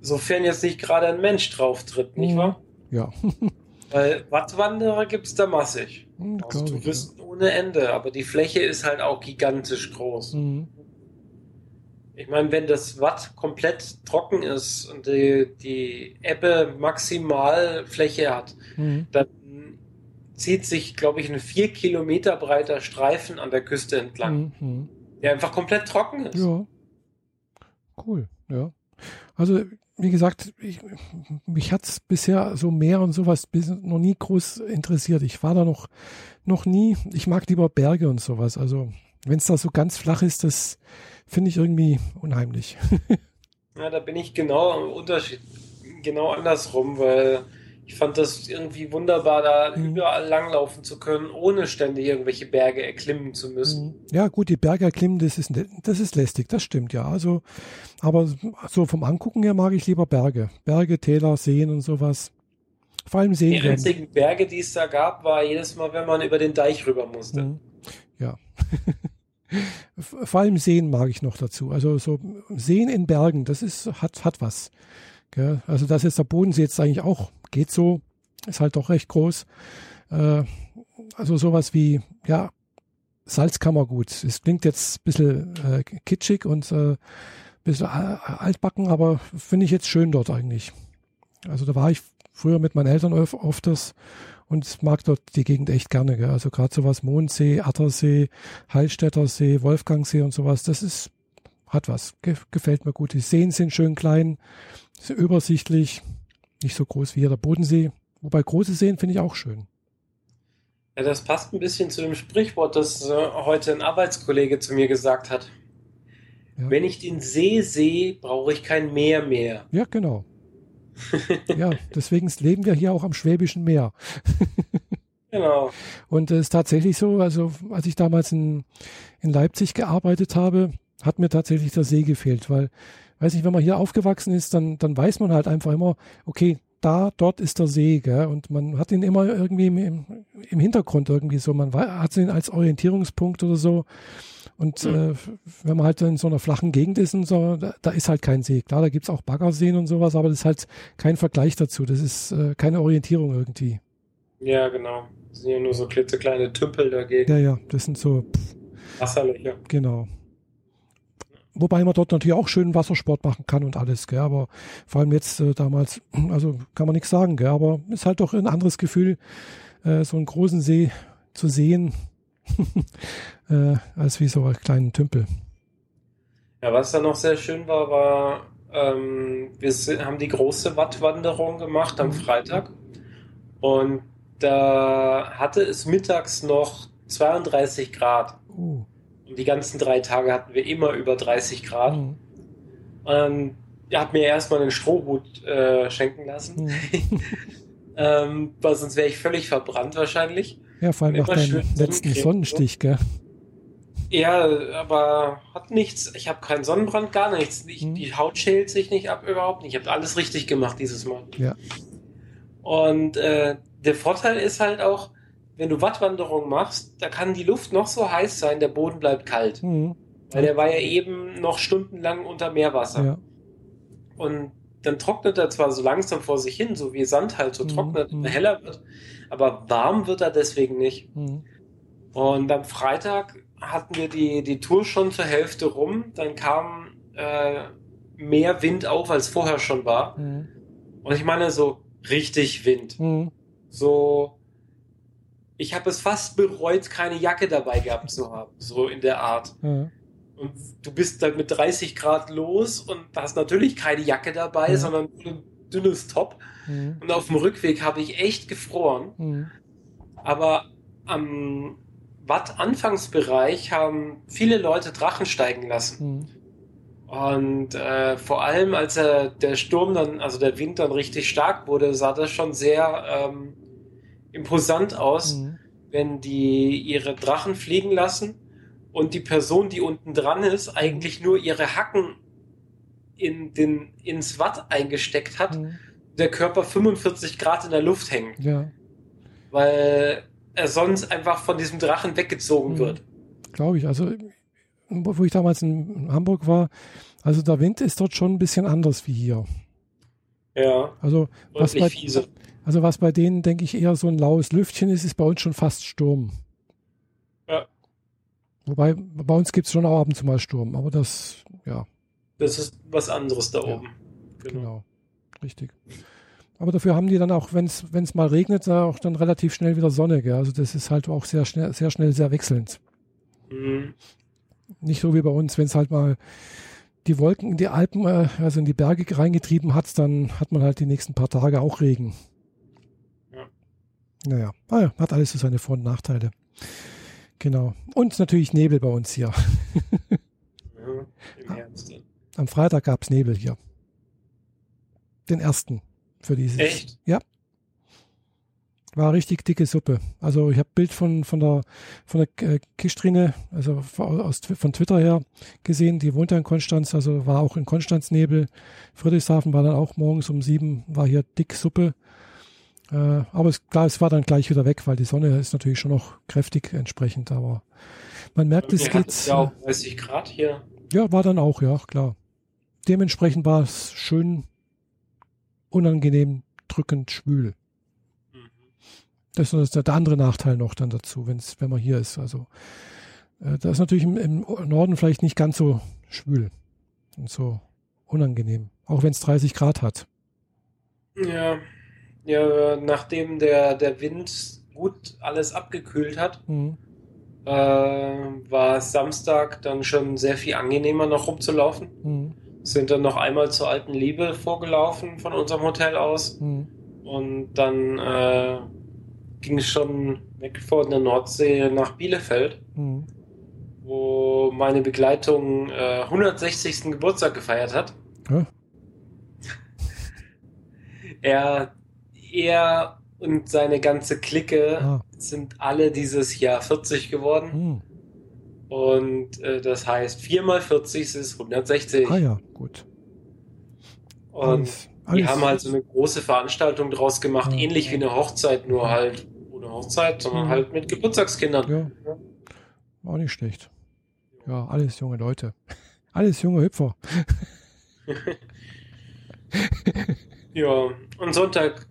Sofern jetzt nicht gerade ein Mensch drauf tritt, nicht mhm. wahr? Ja. Weil Wattwanderer gibt es da massig. Mhm, also Touristen ja. ohne Ende, aber die Fläche ist halt auch gigantisch groß. Mhm. Ich meine, wenn das Watt komplett trocken ist und die, die Ebbe Maximalfläche hat, mhm. dann zieht sich, glaube ich, ein vier Kilometer breiter Streifen an der Küste entlang, mhm. der einfach komplett trocken ist. Ja. Cool, ja. Also wie gesagt, ich, mich hat's bisher so Meer und sowas noch nie groß interessiert. Ich war da noch, noch nie. Ich mag lieber Berge und sowas. Also wenn es da so ganz flach ist, das finde ich irgendwie unheimlich. ja, da bin ich genau am Unterschied, genau andersrum, weil ich fand das irgendwie wunderbar, da mhm. überall langlaufen zu können, ohne ständig irgendwelche Berge erklimmen zu müssen. Mhm. Ja, gut, die Berge erklimmen, das ist, das ist lästig, das stimmt, ja. Also, aber so vom Angucken her mag ich lieber Berge. Berge, Täler, Seen und sowas. Vor allem Seen. Die einzigen Berge, die es da gab, war jedes Mal, wenn man über den Deich rüber musste. Mhm. Ja. Vor allem Seen mag ich noch dazu. Also so Seen in Bergen, das ist, hat, hat was. Gell? Also das ist der Bodensee jetzt eigentlich auch, geht so, ist halt doch recht groß. Äh, also sowas wie, ja, Salzkammergut. Es klingt jetzt ein bisschen äh, kitschig und äh, ein bisschen altbacken, aber finde ich jetzt schön dort eigentlich. Also da war ich früher mit meinen Eltern oft und mag dort die Gegend echt gerne. Gell? Also gerade sowas Mondsee, Attersee, Hallstätter See, Wolfgangsee und sowas, das ist, hat was. gefällt mir gut. Die Seen sind schön klein, ist übersichtlich, nicht so groß wie hier der Bodensee. Wobei große Seen finde ich auch schön. Ja, das passt ein bisschen zu dem Sprichwort, das äh, heute ein Arbeitskollege zu mir gesagt hat. Ja. Wenn ich den See sehe, brauche ich kein Meer mehr. Ja, genau. Ja, deswegen leben wir hier auch am Schwäbischen Meer. genau. Und es ist tatsächlich so, also als ich damals in, in Leipzig gearbeitet habe, hat mir tatsächlich der See gefehlt, weil weiß nicht, wenn man hier aufgewachsen ist, dann, dann weiß man halt einfach immer, okay, da, dort ist der See, gell? und man hat ihn immer irgendwie im, im Hintergrund irgendwie so, man hat ihn als Orientierungspunkt oder so. Und mhm. äh, wenn man halt in so einer flachen Gegend ist und so, da, da ist halt kein See. Klar, da gibt's auch Baggerseen und sowas, aber das ist halt kein Vergleich dazu. Das ist äh, keine Orientierung irgendwie. Ja, genau. Das sind ja nur so klitzekleine Tümpel dagegen. Ja, ja, das sind so pff, Wasserlöcher. Genau. Wobei man dort natürlich auch schön Wassersport machen kann und alles, gell? aber vor allem jetzt äh, damals, also kann man nichts sagen, gell? aber ist halt doch ein anderes Gefühl, äh, so einen großen See zu sehen, äh, als wie so einen kleinen Tümpel. Ja, was dann noch sehr schön war, war, ähm, wir sind, haben die große Wattwanderung gemacht am mhm. Freitag und da hatte es mittags noch 32 Grad. Uh. Und die ganzen drei Tage hatten wir immer über 30 Grad. Mhm. Und er hat mir erstmal einen Strohhut äh, schenken lassen. Mhm. ähm, weil sonst wäre ich völlig verbrannt wahrscheinlich. Ja, vor allem nach deinem letzten Sonnenstich, gell? Ja, aber hat nichts. Ich habe keinen Sonnenbrand, gar nichts. Ich, hm. Die Haut schält sich nicht ab überhaupt nicht. Ich habe alles richtig gemacht dieses Mal. Ja. Und äh, der Vorteil ist halt auch, wenn du Wattwanderung machst, da kann die Luft noch so heiß sein, der Boden bleibt kalt. Mhm. Weil der war ja eben noch stundenlang unter Meerwasser. Ja. Und dann trocknet er zwar so langsam vor sich hin, so wie Sand halt so mhm. trocknet mhm. heller wird, aber warm wird er deswegen nicht. Mhm. Und am Freitag hatten wir die, die Tour schon zur Hälfte rum, dann kam äh, mehr Wind auf, als vorher schon war. Mhm. Und ich meine so richtig Wind. Mhm. So, ich habe es fast bereut, keine Jacke dabei gehabt zu haben, so in der Art. Mhm. Und du bist dann mit 30 Grad los und hast natürlich keine Jacke dabei, sondern ein dünnes Top. Mhm. Und auf dem Rückweg habe ich echt gefroren. Mhm. Aber am Watt-Anfangsbereich haben viele Leute Drachen steigen lassen. Mhm. Und äh, vor allem, als er, der Sturm dann, also der Wind dann richtig stark wurde, sah das schon sehr ähm, imposant aus, mhm. wenn die ihre Drachen fliegen lassen und die Person, die unten dran ist, eigentlich nur ihre Hacken in den, ins Watt eingesteckt hat, mhm. Der Körper 45 Grad in der Luft hängt. Ja. Weil er sonst einfach von diesem Drachen weggezogen mhm. wird. Glaube ich. Also, wo ich damals in Hamburg war, also der Wind ist dort schon ein bisschen anders wie hier. Ja. Also, was bei, fiese. also was bei denen, denke ich, eher so ein laues Lüftchen ist, ist bei uns schon fast Sturm. Wobei, bei uns gibt es schon auch ab und zu mal Sturm, aber das, ja. Das ist was anderes da ja, oben. Genau. genau. Richtig. Aber dafür haben die dann auch, wenn es mal regnet, auch dann relativ schnell wieder Sonne. Gell? Also das ist halt auch sehr schnell, sehr schnell, sehr wechselnd. Mhm. Nicht so wie bei uns, wenn es halt mal die Wolken in die Alpen, äh, also in die Berge reingetrieben hat, dann hat man halt die nächsten paar Tage auch Regen. Ja. Naja, ah, hat alles so seine Vor- und Nachteile. Genau. Und natürlich Nebel bei uns hier. ja, Im Herbst. Am Freitag gab es Nebel hier. Den ersten für dieses. Echt? Ja. War richtig dicke Suppe. Also ich habe Bild von, von der von der äh, Kistrine, also aus, von Twitter her gesehen, die wohnt ja in Konstanz, also war auch in Konstanz Nebel. Friedrichshafen war dann auch morgens um sieben, war hier dick Suppe. Äh, aber es, klar, es war dann gleich wieder weg, weil die Sonne ist natürlich schon noch kräftig entsprechend, aber man merkt, es geht. Ja, auch 30 Grad hier. Ja, war dann auch, ja, klar. Dementsprechend war es schön unangenehm drückend schwül. Mhm. Das ist der andere Nachteil noch dann dazu, wenn's, wenn man hier ist. Also äh, da ist natürlich im, im, Norden vielleicht nicht ganz so schwül und so unangenehm, auch wenn es 30 Grad hat. Ja, ja, nachdem der, der Wind gut alles abgekühlt hat, mhm. äh, war es Samstag dann schon sehr viel angenehmer noch rumzulaufen. Mhm. Sind dann noch einmal zur alten Liebe vorgelaufen von unserem Hotel aus. Mhm. Und dann äh, ging es schon weg von der Nordsee nach Bielefeld, mhm. wo meine Begleitung äh, 160. Geburtstag gefeiert hat. Ja. er er und seine ganze Clique ah. sind alle dieses Jahr 40 geworden. Hm. Und äh, das heißt, 4 mal 40 ist 160. Ah ja, gut. Und alles, alles. die haben halt so eine große Veranstaltung draus gemacht, ja. ähnlich wie eine Hochzeit, nur halt ohne Hochzeit, sondern ja. halt mit Geburtstagskindern. Ja. ja. Auch nicht schlecht. Ja, alles junge Leute. Alles junge Hüpfer. ja, und Sonntag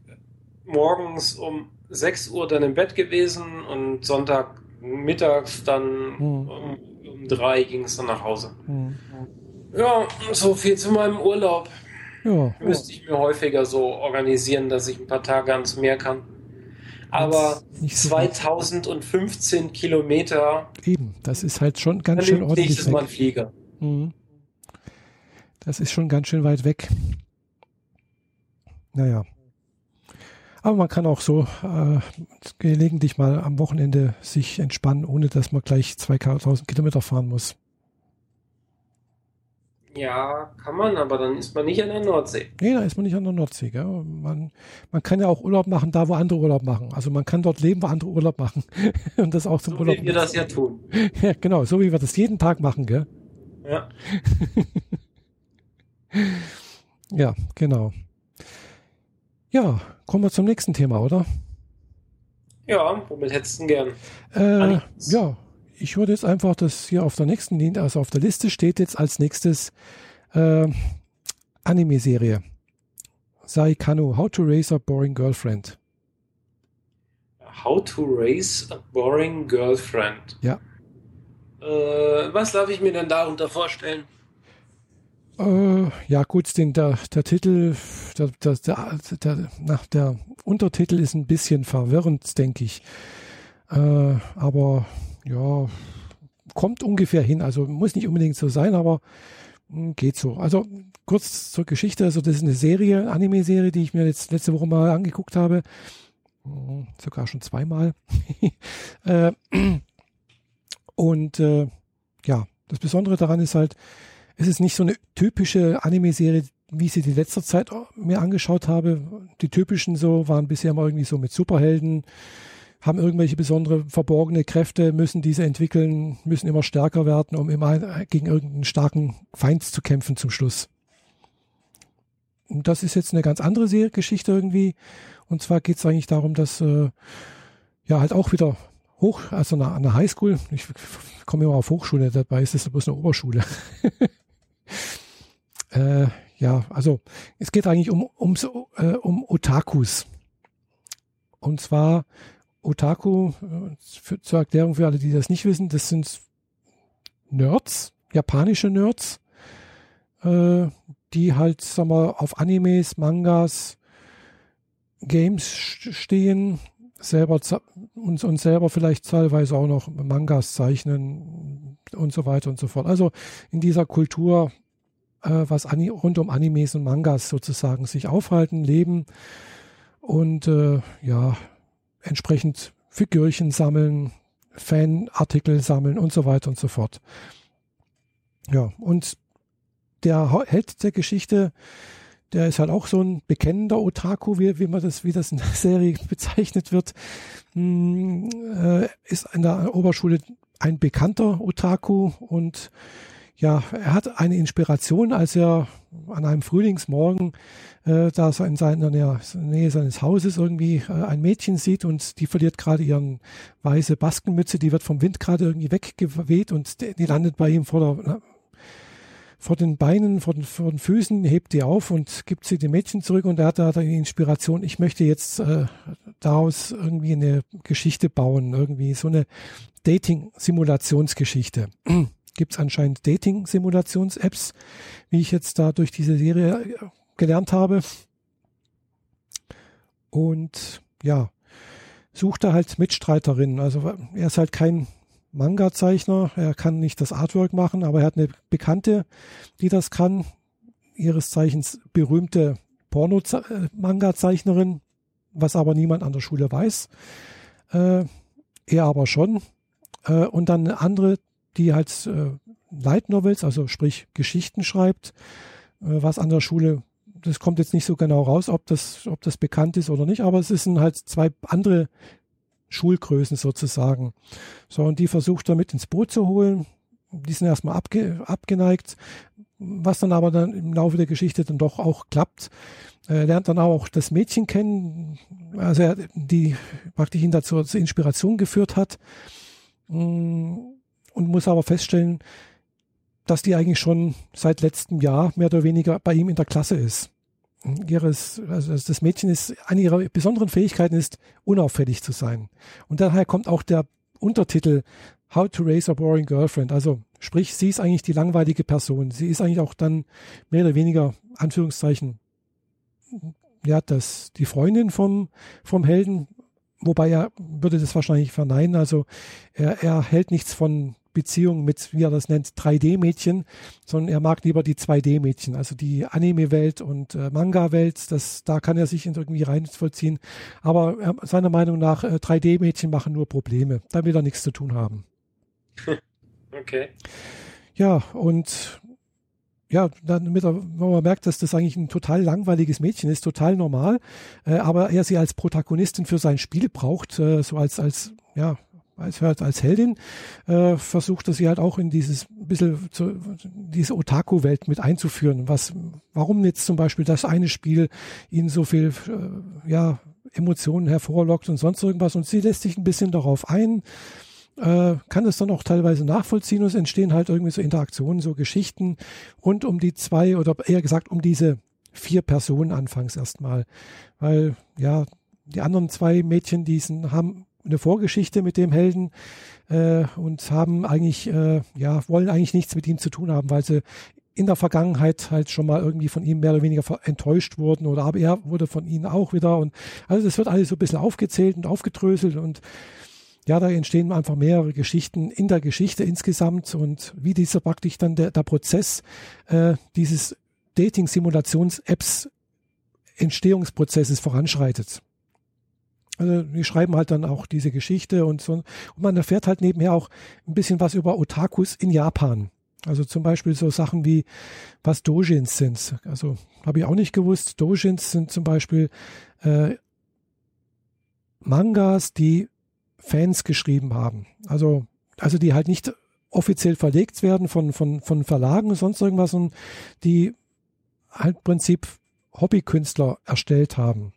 morgens um 6 Uhr dann im Bett gewesen und Sonntag mittags dann hm. um, um 3 ging es dann nach Hause. Hm. Ja, so viel zu meinem Urlaub. Ja. Müsste ich mir häufiger so organisieren, dass ich ein paar Tage ans Meer kann. Aber so 2015 Kilometer. Eben, das ist halt schon ganz schön ordentlich. Weg. Mal ein Flieger. Mhm. Das ist schon ganz schön weit weg. Naja. Aber man kann auch so äh, gelegentlich mal am Wochenende sich entspannen, ohne dass man gleich 2000 Kilometer fahren muss. Ja, kann man, aber dann ist man nicht an der Nordsee. Nee, da ist man nicht an der Nordsee. Gell? Man, man kann ja auch Urlaub machen, da wo andere Urlaub machen. Also man kann dort leben, wo andere Urlaub machen. Und das auch zum so Urlaub. Wie wir das ja tun. Ja, genau, so wie wir das jeden Tag machen, gell? Ja. ja, genau. Ja, kommen wir zum nächsten Thema, oder? Ja, womit hättest du gern? Äh, ja, ich würde jetzt einfach das hier auf der nächsten Linie, also auf der Liste steht jetzt als nächstes äh, Anime-Serie. Sai Kano, How to Raise a Boring Girlfriend. How to Raise a Boring Girlfriend. Ja. Äh, was darf ich mir denn darunter vorstellen? Äh, ja, gut, den, der, der Titel, der, der, der, na, der Untertitel ist ein bisschen verwirrend, denke ich. Äh, aber ja, kommt ungefähr hin. Also muss nicht unbedingt so sein, aber hm, geht so. Also kurz zur Geschichte. Also das ist eine Serie, Anime-Serie, die ich mir jetzt letzte Woche mal angeguckt habe. Hm, sogar schon zweimal. äh, und äh, ja, das Besondere daran ist halt, es ist nicht so eine typische Anime-Serie, wie ich sie die letzte Zeit mir angeschaut habe. Die typischen so waren bisher mal irgendwie so mit Superhelden, haben irgendwelche besondere verborgene Kräfte, müssen diese entwickeln, müssen immer stärker werden, um immer gegen irgendeinen starken Feind zu kämpfen zum Schluss. Und das ist jetzt eine ganz andere Serie, Geschichte irgendwie. Und zwar geht es eigentlich darum, dass äh, ja halt auch wieder hoch, also an der Highschool, ich komme immer auf Hochschule, dabei ist das bloß eine Oberschule. äh, ja, also es geht eigentlich um, ums, äh, um Otakus. Und zwar Otaku, äh, für, zur Erklärung für alle, die das nicht wissen, das sind Nerds, japanische Nerds, äh, die halt, sag mal, auf Animes, Mangas, Games stehen, selber uns, uns selber vielleicht teilweise auch noch Mangas zeichnen und so weiter und so fort. Also in dieser Kultur, äh, was Ani rund um Animes und Mangas sozusagen sich aufhalten, leben und äh, ja, entsprechend Figürchen sammeln, Fanartikel sammeln und so weiter und so fort. Ja, und der Held der Geschichte, der ist halt auch so ein bekennender Otaku, wie, wie man das, wie das in der Serie bezeichnet wird, hm, äh, ist an der Oberschule ein bekannter Otaku und ja, er hat eine Inspiration, als er an einem Frühlingsmorgen äh, da in seiner Nähe, seines Hauses irgendwie äh, ein Mädchen sieht und die verliert gerade ihren weiße Baskenmütze, die wird vom Wind gerade irgendwie weggeweht und die landet bei ihm vor der vor den Beinen, vor den, vor den Füßen, hebt die auf und gibt sie dem Mädchen zurück und er hat da die Inspiration, ich möchte jetzt äh, daraus irgendwie eine Geschichte bauen, irgendwie so eine Dating-Simulationsgeschichte. gibt es anscheinend Dating-Simulations-Apps, wie ich jetzt da durch diese Serie äh, gelernt habe. Und ja, sucht er halt Mitstreiterinnen. Also er ist halt kein Manga-Zeichner, er kann nicht das Artwork machen, aber er hat eine Bekannte, die das kann. Ihres Zeichens berühmte Porno-Manga-Zeichnerin, was aber niemand an der Schule weiß. Äh, er aber schon. Äh, und dann eine andere die halt äh, Light Novels, also sprich Geschichten schreibt, äh, was an der Schule, das kommt jetzt nicht so genau raus, ob das, ob das bekannt ist oder nicht, aber es sind halt zwei andere Schulgrößen sozusagen. So, und die versucht er mit ins Boot zu holen. Die sind erstmal abge, abgeneigt, was dann aber dann im Laufe der Geschichte dann doch auch klappt. Er lernt dann auch das Mädchen kennen, also er, die praktisch ihn dazu zur Inspiration geführt hat. Mm, und muss aber feststellen, dass die eigentlich schon seit letztem Jahr mehr oder weniger bei ihm in der Klasse ist. Ihres, also das Mädchen ist, eine ihrer besonderen Fähigkeiten ist, unauffällig zu sein. Und daher kommt auch der Untertitel How to Raise a Boring Girlfriend. Also sprich, sie ist eigentlich die langweilige Person. Sie ist eigentlich auch dann mehr oder weniger, Anführungszeichen, ja, das, die Freundin vom, vom Helden, wobei er würde das wahrscheinlich verneinen. Also er, er hält nichts von Beziehung mit, wie er das nennt, 3D-Mädchen, sondern er mag lieber die 2D-Mädchen, also die Anime-Welt und äh, Manga-Welt, das, da kann er sich irgendwie rein vollziehen. Aber äh, seiner Meinung nach, äh, 3D-Mädchen machen nur Probleme. Da will er nichts zu tun haben. Okay. Ja, und ja, damit er, wenn man merkt, dass das eigentlich ein total langweiliges Mädchen ist, total normal, äh, aber er sie als Protagonistin für sein Spiel braucht, äh, so als, als, ja, als, als Heldin, äh, versucht er sie halt auch in dieses bisschen zu, diese Otaku-Welt mit einzuführen. Was, warum jetzt zum Beispiel das eine Spiel ihn so viel, äh, ja, Emotionen hervorlockt und sonst irgendwas und sie lässt sich ein bisschen darauf ein, äh, kann es dann auch teilweise nachvollziehen und es entstehen halt irgendwie so Interaktionen, so Geschichten rund um die zwei oder eher gesagt um diese vier Personen anfangs erstmal. Weil ja, die anderen zwei Mädchen, die sind, haben eine Vorgeschichte mit dem Helden äh, und haben eigentlich, äh, ja, wollen eigentlich nichts mit ihm zu tun haben, weil sie in der Vergangenheit halt schon mal irgendwie von ihm mehr oder weniger enttäuscht wurden oder aber er wurde von ihnen auch wieder und also das wird alles so ein bisschen aufgezählt und aufgedröselt und ja, da entstehen einfach mehrere Geschichten in der Geschichte insgesamt und wie dieser praktisch dann der, der Prozess äh, dieses Dating-Simulations-Apps Entstehungsprozesses voranschreitet. Also die schreiben halt dann auch diese Geschichte und so. Und man erfährt halt nebenher auch ein bisschen was über Otakus in Japan. Also zum Beispiel so Sachen wie, was Dojins sind. Also habe ich auch nicht gewusst. Dojins sind zum Beispiel äh, Mangas, die Fans geschrieben haben. Also, also die halt nicht offiziell verlegt werden von, von, von Verlagen und sonst irgendwas, sondern die halt im Prinzip Hobbykünstler erstellt haben.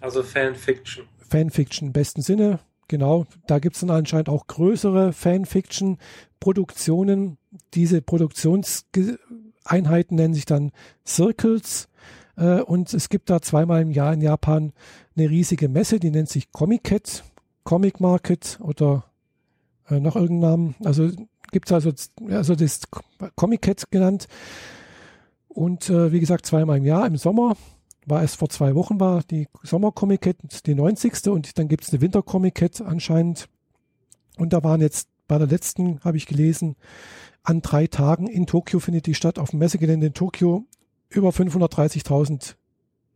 Also Fanfiction. Fanfiction im besten Sinne, genau. Da gibt es dann anscheinend auch größere Fanfiction-Produktionen. Diese Produktionseinheiten nennen sich dann Circles. Äh, und es gibt da zweimal im Jahr in Japan eine riesige Messe, die nennt sich Comic-Cat. Comic Market oder äh, noch irgendeinen Namen. Also gibt es also, also das Comic Cat genannt. Und äh, wie gesagt, zweimal im Jahr im Sommer war es vor zwei Wochen war die Sommer Comic Cat die 90. und dann gibt es eine Winter Comic Cat anscheinend. Und da waren jetzt bei der letzten, habe ich gelesen, an drei Tagen in Tokio findet die statt, auf dem Messegelände in Tokio, über 530.000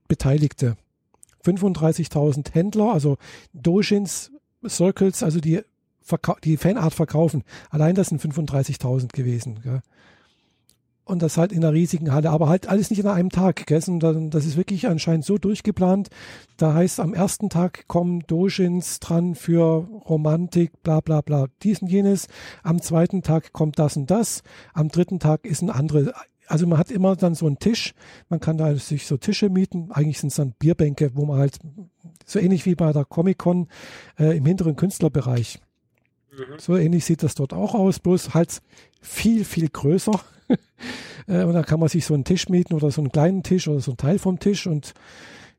Beteiligte. 35.000 Händler, also Dojins, Circles, also die, die Fanart verkaufen. Allein das sind 35.000 gewesen. Gell? Und das halt in einer riesigen Halle, aber halt alles nicht in einem Tag. Gell? Und das ist wirklich anscheinend so durchgeplant. Da heißt, am ersten Tag kommen Dojins dran für Romantik, bla bla bla, dies und jenes. Am zweiten Tag kommt das und das. Am dritten Tag ist ein andere also man hat immer dann so einen Tisch, man kann da sich so Tische mieten, eigentlich sind es dann Bierbänke, wo man halt, so ähnlich wie bei der Comic-Con äh, im hinteren Künstlerbereich. Mhm. So ähnlich sieht das dort auch aus, bloß halt viel, viel größer. äh, und dann kann man sich so einen Tisch mieten oder so einen kleinen Tisch oder so einen Teil vom Tisch und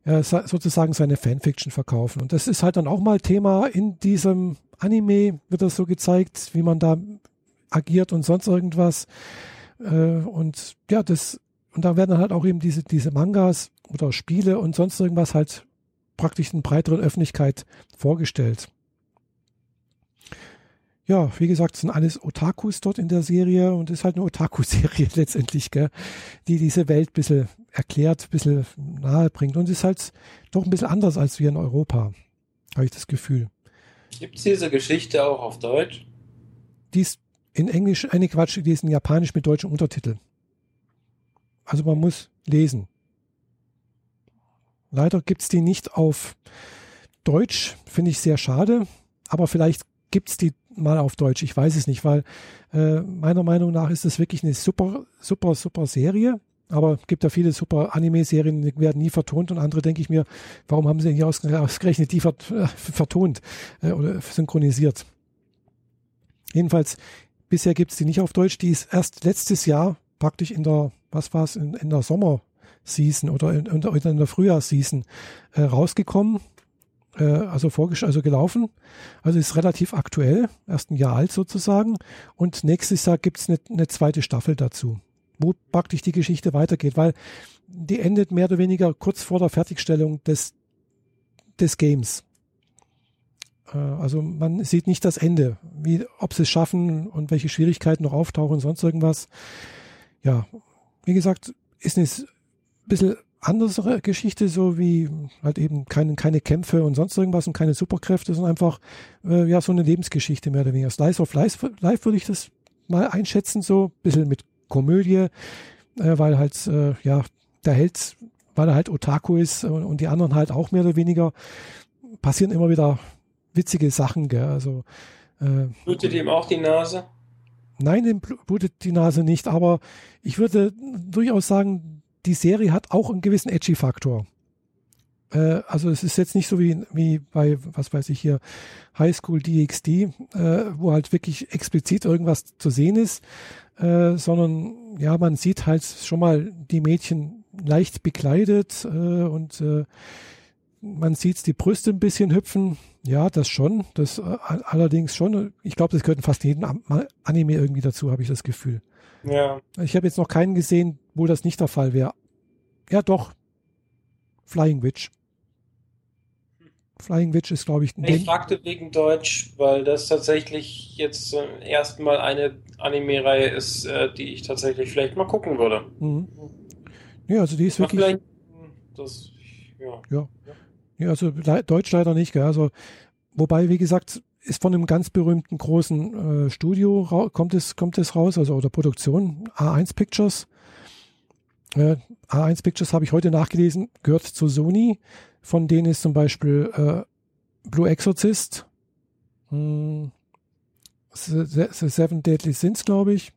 äh, sozusagen seine Fanfiction verkaufen. Und das ist halt dann auch mal Thema in diesem Anime, wird das so gezeigt, wie man da agiert und sonst irgendwas. Äh, und ja, das, und da werden halt auch eben diese, diese Mangas oder Spiele und sonst irgendwas halt praktisch in breiteren Öffentlichkeit vorgestellt. Ja, wie gesagt, sind alles Otakus dort in der Serie und ist halt eine Otaku-Serie letztendlich, gell, die diese Welt ein bisschen erklärt, ein bisschen nahe bringt und ist halt doch ein bisschen anders als wir in Europa, habe ich das Gefühl. Gibt es diese Geschichte auch auf Deutsch? Die ist in Englisch, eine Quatsch, die ist in Japanisch mit deutschen Untertiteln. Also man muss lesen. Leider gibt es die nicht auf Deutsch, finde ich sehr schade, aber vielleicht gibt es die mal auf Deutsch, ich weiß es nicht, weil äh, meiner Meinung nach ist das wirklich eine super, super, super Serie. Aber es gibt ja viele super Anime-Serien, die werden nie vertont und andere denke ich mir, warum haben sie hier ausgerechnet die äh, vertont äh, oder synchronisiert? Jedenfalls Bisher gibt es die nicht auf Deutsch. Die ist erst letztes Jahr praktisch in der, was war es, in, in der Sommerseason oder in, in der Frühjahrsseason äh, rausgekommen. Äh, also vorgestellt, also gelaufen. Also ist relativ aktuell, erst ein Jahr alt sozusagen. Und nächstes Jahr gibt es eine, eine zweite Staffel dazu, wo praktisch die Geschichte weitergeht, weil die endet mehr oder weniger kurz vor der Fertigstellung des, des Games. Äh, also man sieht nicht das Ende, wie, ob sie es schaffen und welche Schwierigkeiten noch auftauchen, sonst irgendwas. Ja, wie gesagt, ist eine bisschen andere Geschichte, so wie halt eben keine, keine Kämpfe und sonst irgendwas und keine Superkräfte, sondern einfach äh, ja so eine Lebensgeschichte mehr oder weniger. Slice of Life, Life würde ich das mal einschätzen, so ein bisschen mit Komödie, äh, weil halt äh, ja der Held, weil er halt Otaku ist und, und die anderen halt auch mehr oder weniger, passieren immer wieder witzige Sachen, gell? Also äh, blutet ihm auch die Nase? Nein, dem blutet die Nase nicht, aber ich würde durchaus sagen, die Serie hat auch einen gewissen Edgy-Faktor. Äh, also es ist jetzt nicht so wie, wie bei, was weiß ich hier, High School DxD, äh, wo halt wirklich explizit irgendwas zu sehen ist, äh, sondern ja, man sieht halt schon mal die Mädchen leicht bekleidet äh, und äh, man sieht die Brüste ein bisschen hüpfen. Ja, das schon. Das äh, allerdings schon. Ich glaube, das gehört fast jeden Anime irgendwie dazu, habe ich das Gefühl. Ja. Ich habe jetzt noch keinen gesehen, wo das nicht der Fall wäre. Ja, doch. Flying Witch. Flying Witch ist, glaube ich, ein Ich fragte wegen Deutsch, weil das tatsächlich jetzt äh, erstmal eine Anime-Reihe ist, äh, die ich tatsächlich vielleicht mal gucken würde. Mhm. Ja, also die ist wirklich. Das, ja. ja. Ja, also Deutsch leider nicht. Gell? Also, wobei, wie gesagt, ist von einem ganz berühmten großen äh, Studio kommt es, kommt es raus, also oder Produktion, A1 Pictures. Äh, A1 Pictures habe ich heute nachgelesen, gehört zu Sony. Von denen ist zum Beispiel äh, Blue Exorcist, hm, Seven Deadly Sins, glaube ich.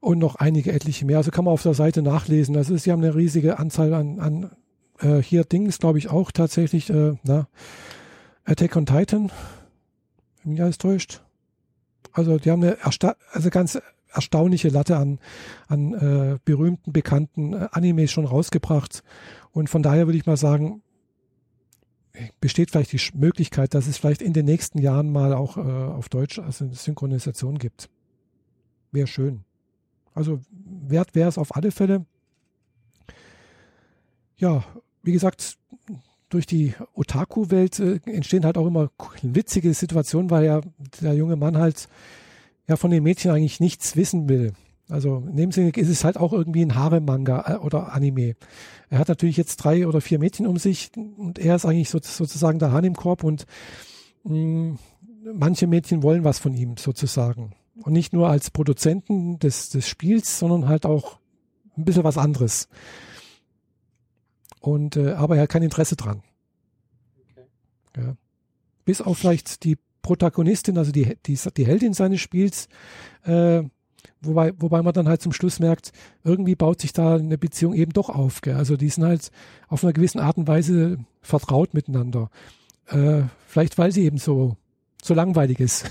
Und noch einige etliche mehr. Also kann man auf der Seite nachlesen. Also sie haben eine riesige Anzahl an, an äh, hier Ding ist, glaube ich, auch tatsächlich, äh, na, Attack on Titan, wenn mich alles täuscht. Also die haben eine ersta also ganz erstaunliche Latte an, an äh, berühmten, bekannten äh, Animes schon rausgebracht. Und von daher würde ich mal sagen, besteht vielleicht die Möglichkeit, dass es vielleicht in den nächsten Jahren mal auch äh, auf Deutsch also eine Synchronisation gibt. Wäre schön. Also wert wäre es auf alle Fälle. Ja, wie gesagt, durch die Otaku-Welt äh, entstehen halt auch immer witzige Situationen, weil ja der junge Mann halt ja von den Mädchen eigentlich nichts wissen will. Also in dem Sinne ist es halt auch irgendwie ein Harem-Manga äh, oder Anime. Er hat natürlich jetzt drei oder vier Mädchen um sich und er ist eigentlich so, sozusagen der Hahn im Korb und mh, mm, manche Mädchen wollen was von ihm sozusagen. Und nicht nur als Produzenten des, des Spiels, sondern halt auch ein bisschen was anderes. Und äh, aber er hat kein Interesse dran. Okay. Ja. Bis auf vielleicht die Protagonistin, also die, die, die Heldin seines Spiels, äh, wobei, wobei man dann halt zum Schluss merkt, irgendwie baut sich da eine Beziehung eben doch auf. Gell? Also die sind halt auf einer gewissen Art und Weise vertraut miteinander. Äh, vielleicht weil sie eben so, so langweilig ist.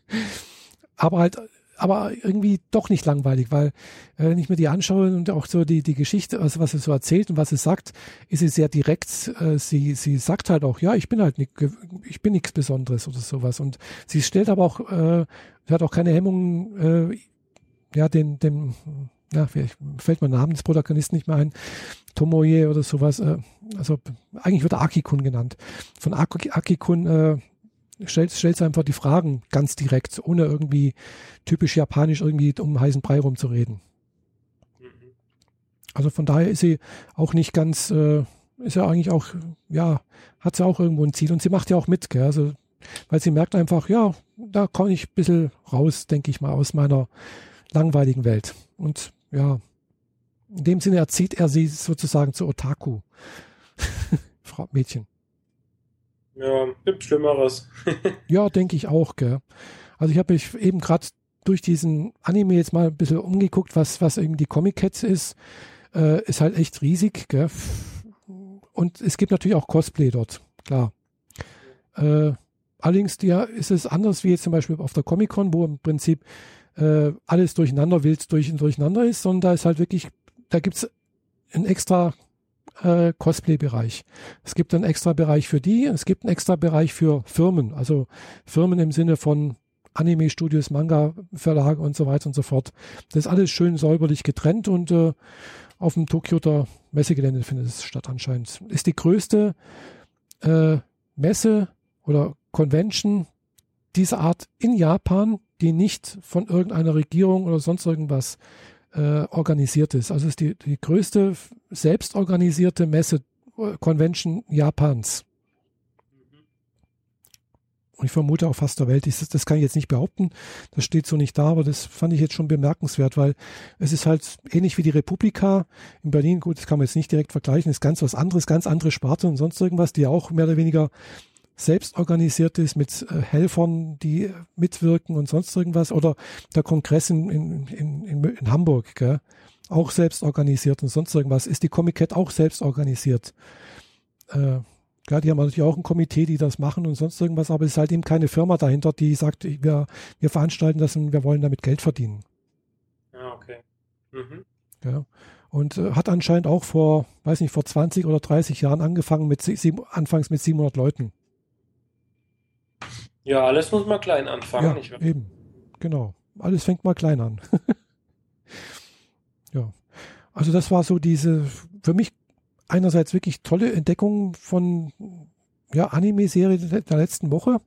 aber halt aber irgendwie doch nicht langweilig, weil äh, wenn ich mir die anschaue und auch so die, die Geschichte, also was sie so erzählt und was sie sagt, ist sie sehr direkt. Äh, sie, sie sagt halt auch, ja, ich bin halt nicht, ich bin nichts Besonderes oder sowas. Und sie stellt aber auch, äh, hat auch keine Hemmungen, äh, ja, den, dem, ja, fällt mein Name des Protagonisten nicht mehr ein, Tomoye oder sowas, äh, also eigentlich wird er Akikun genannt. Von Akikun äh, stellst, stellst einfach die Fragen ganz direkt, ohne irgendwie typisch japanisch irgendwie um heißen Brei rumzureden. Mhm. Also von daher ist sie auch nicht ganz, äh, ist ja eigentlich auch, ja, hat sie auch irgendwo ein Ziel und sie macht ja auch mit, gell? also weil sie merkt einfach, ja, da komme ich ein bisschen raus, denke ich mal, aus meiner langweiligen Welt. Und ja, in dem Sinne erzieht er sie sozusagen zu Otaku. Frau Mädchen. Ja, gibt Schlimmeres. ja, denke ich auch, gell. Also ich habe mich eben gerade durch diesen Anime jetzt mal ein bisschen umgeguckt, was, was irgendwie die Comic Cats ist. Äh, ist halt echt riesig, gell. Und es gibt natürlich auch Cosplay dort, klar. Äh, allerdings ja, ist es anders wie jetzt zum Beispiel auf der Comic Con, wo im Prinzip äh, alles durcheinander wild durch, durcheinander ist, sondern da ist halt wirklich, da gibt es ein extra äh, Cosplay-Bereich. Es gibt einen extra Bereich für die, es gibt einen extra Bereich für Firmen, also Firmen im Sinne von Anime-Studios, Manga-Verlage und so weiter und so fort. Das ist alles schön säuberlich getrennt und äh, auf dem Tokioter Messegelände findet es statt anscheinend. Ist die größte äh, Messe oder Convention dieser Art in Japan, die nicht von irgendeiner Regierung oder sonst irgendwas äh, organisiert ist. Also es ist die, die größte selbstorganisierte Messe, äh, Convention Japans. Und ich vermute auch fast der Welt. Das, das kann ich jetzt nicht behaupten. Das steht so nicht da, aber das fand ich jetzt schon bemerkenswert, weil es ist halt ähnlich wie die Republika in Berlin. Gut, das kann man jetzt nicht direkt vergleichen. ist ganz was anderes, ganz andere Sparte und sonst irgendwas, die auch mehr oder weniger selbst organisiert ist mit äh, Helfern, die mitwirken und sonst irgendwas. Oder der Kongress in, in, in, in Hamburg, gell? auch selbst organisiert und sonst irgendwas. Ist die Comic Cat auch selbst organisiert? Äh, ja, die haben natürlich auch ein Komitee, die das machen und sonst irgendwas, aber es ist halt eben keine Firma dahinter, die sagt, wir, wir veranstalten das und wir wollen damit Geld verdienen. Ja, okay. Mhm. Ja. Und äh, hat anscheinend auch vor, weiß nicht, vor 20 oder 30 Jahren angefangen mit sieben, anfangs mit 700 Leuten. Ja, alles muss mal klein anfangen, ja, nicht wahr? Eben, genau. Alles fängt mal klein an. ja. Also das war so diese, für mich einerseits wirklich tolle Entdeckung von ja, Anime-Serie der letzten Woche.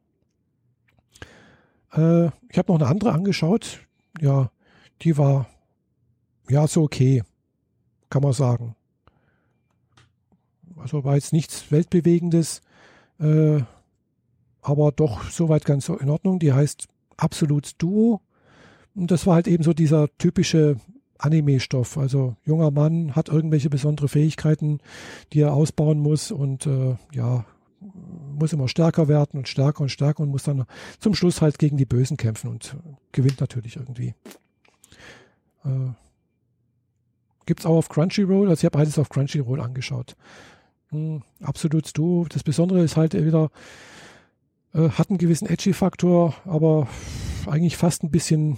Äh, ich habe noch eine andere angeschaut. Ja, die war ja so okay, kann man sagen. Also war jetzt nichts Weltbewegendes, äh, aber doch soweit ganz in Ordnung. Die heißt Absolut Duo. Und das war halt eben so dieser typische Anime-Stoff. Also junger Mann hat irgendwelche besondere Fähigkeiten, die er ausbauen muss und äh, ja, muss immer stärker werden und stärker und stärker und muss dann zum Schluss halt gegen die Bösen kämpfen und gewinnt natürlich irgendwie. Äh, Gibt auch auf Crunchyroll, also ich habe alles auf Crunchyroll angeschaut. Hm, absolut du. Das Besondere ist halt wieder, äh, hat einen gewissen Edgy-Faktor, aber eigentlich fast ein bisschen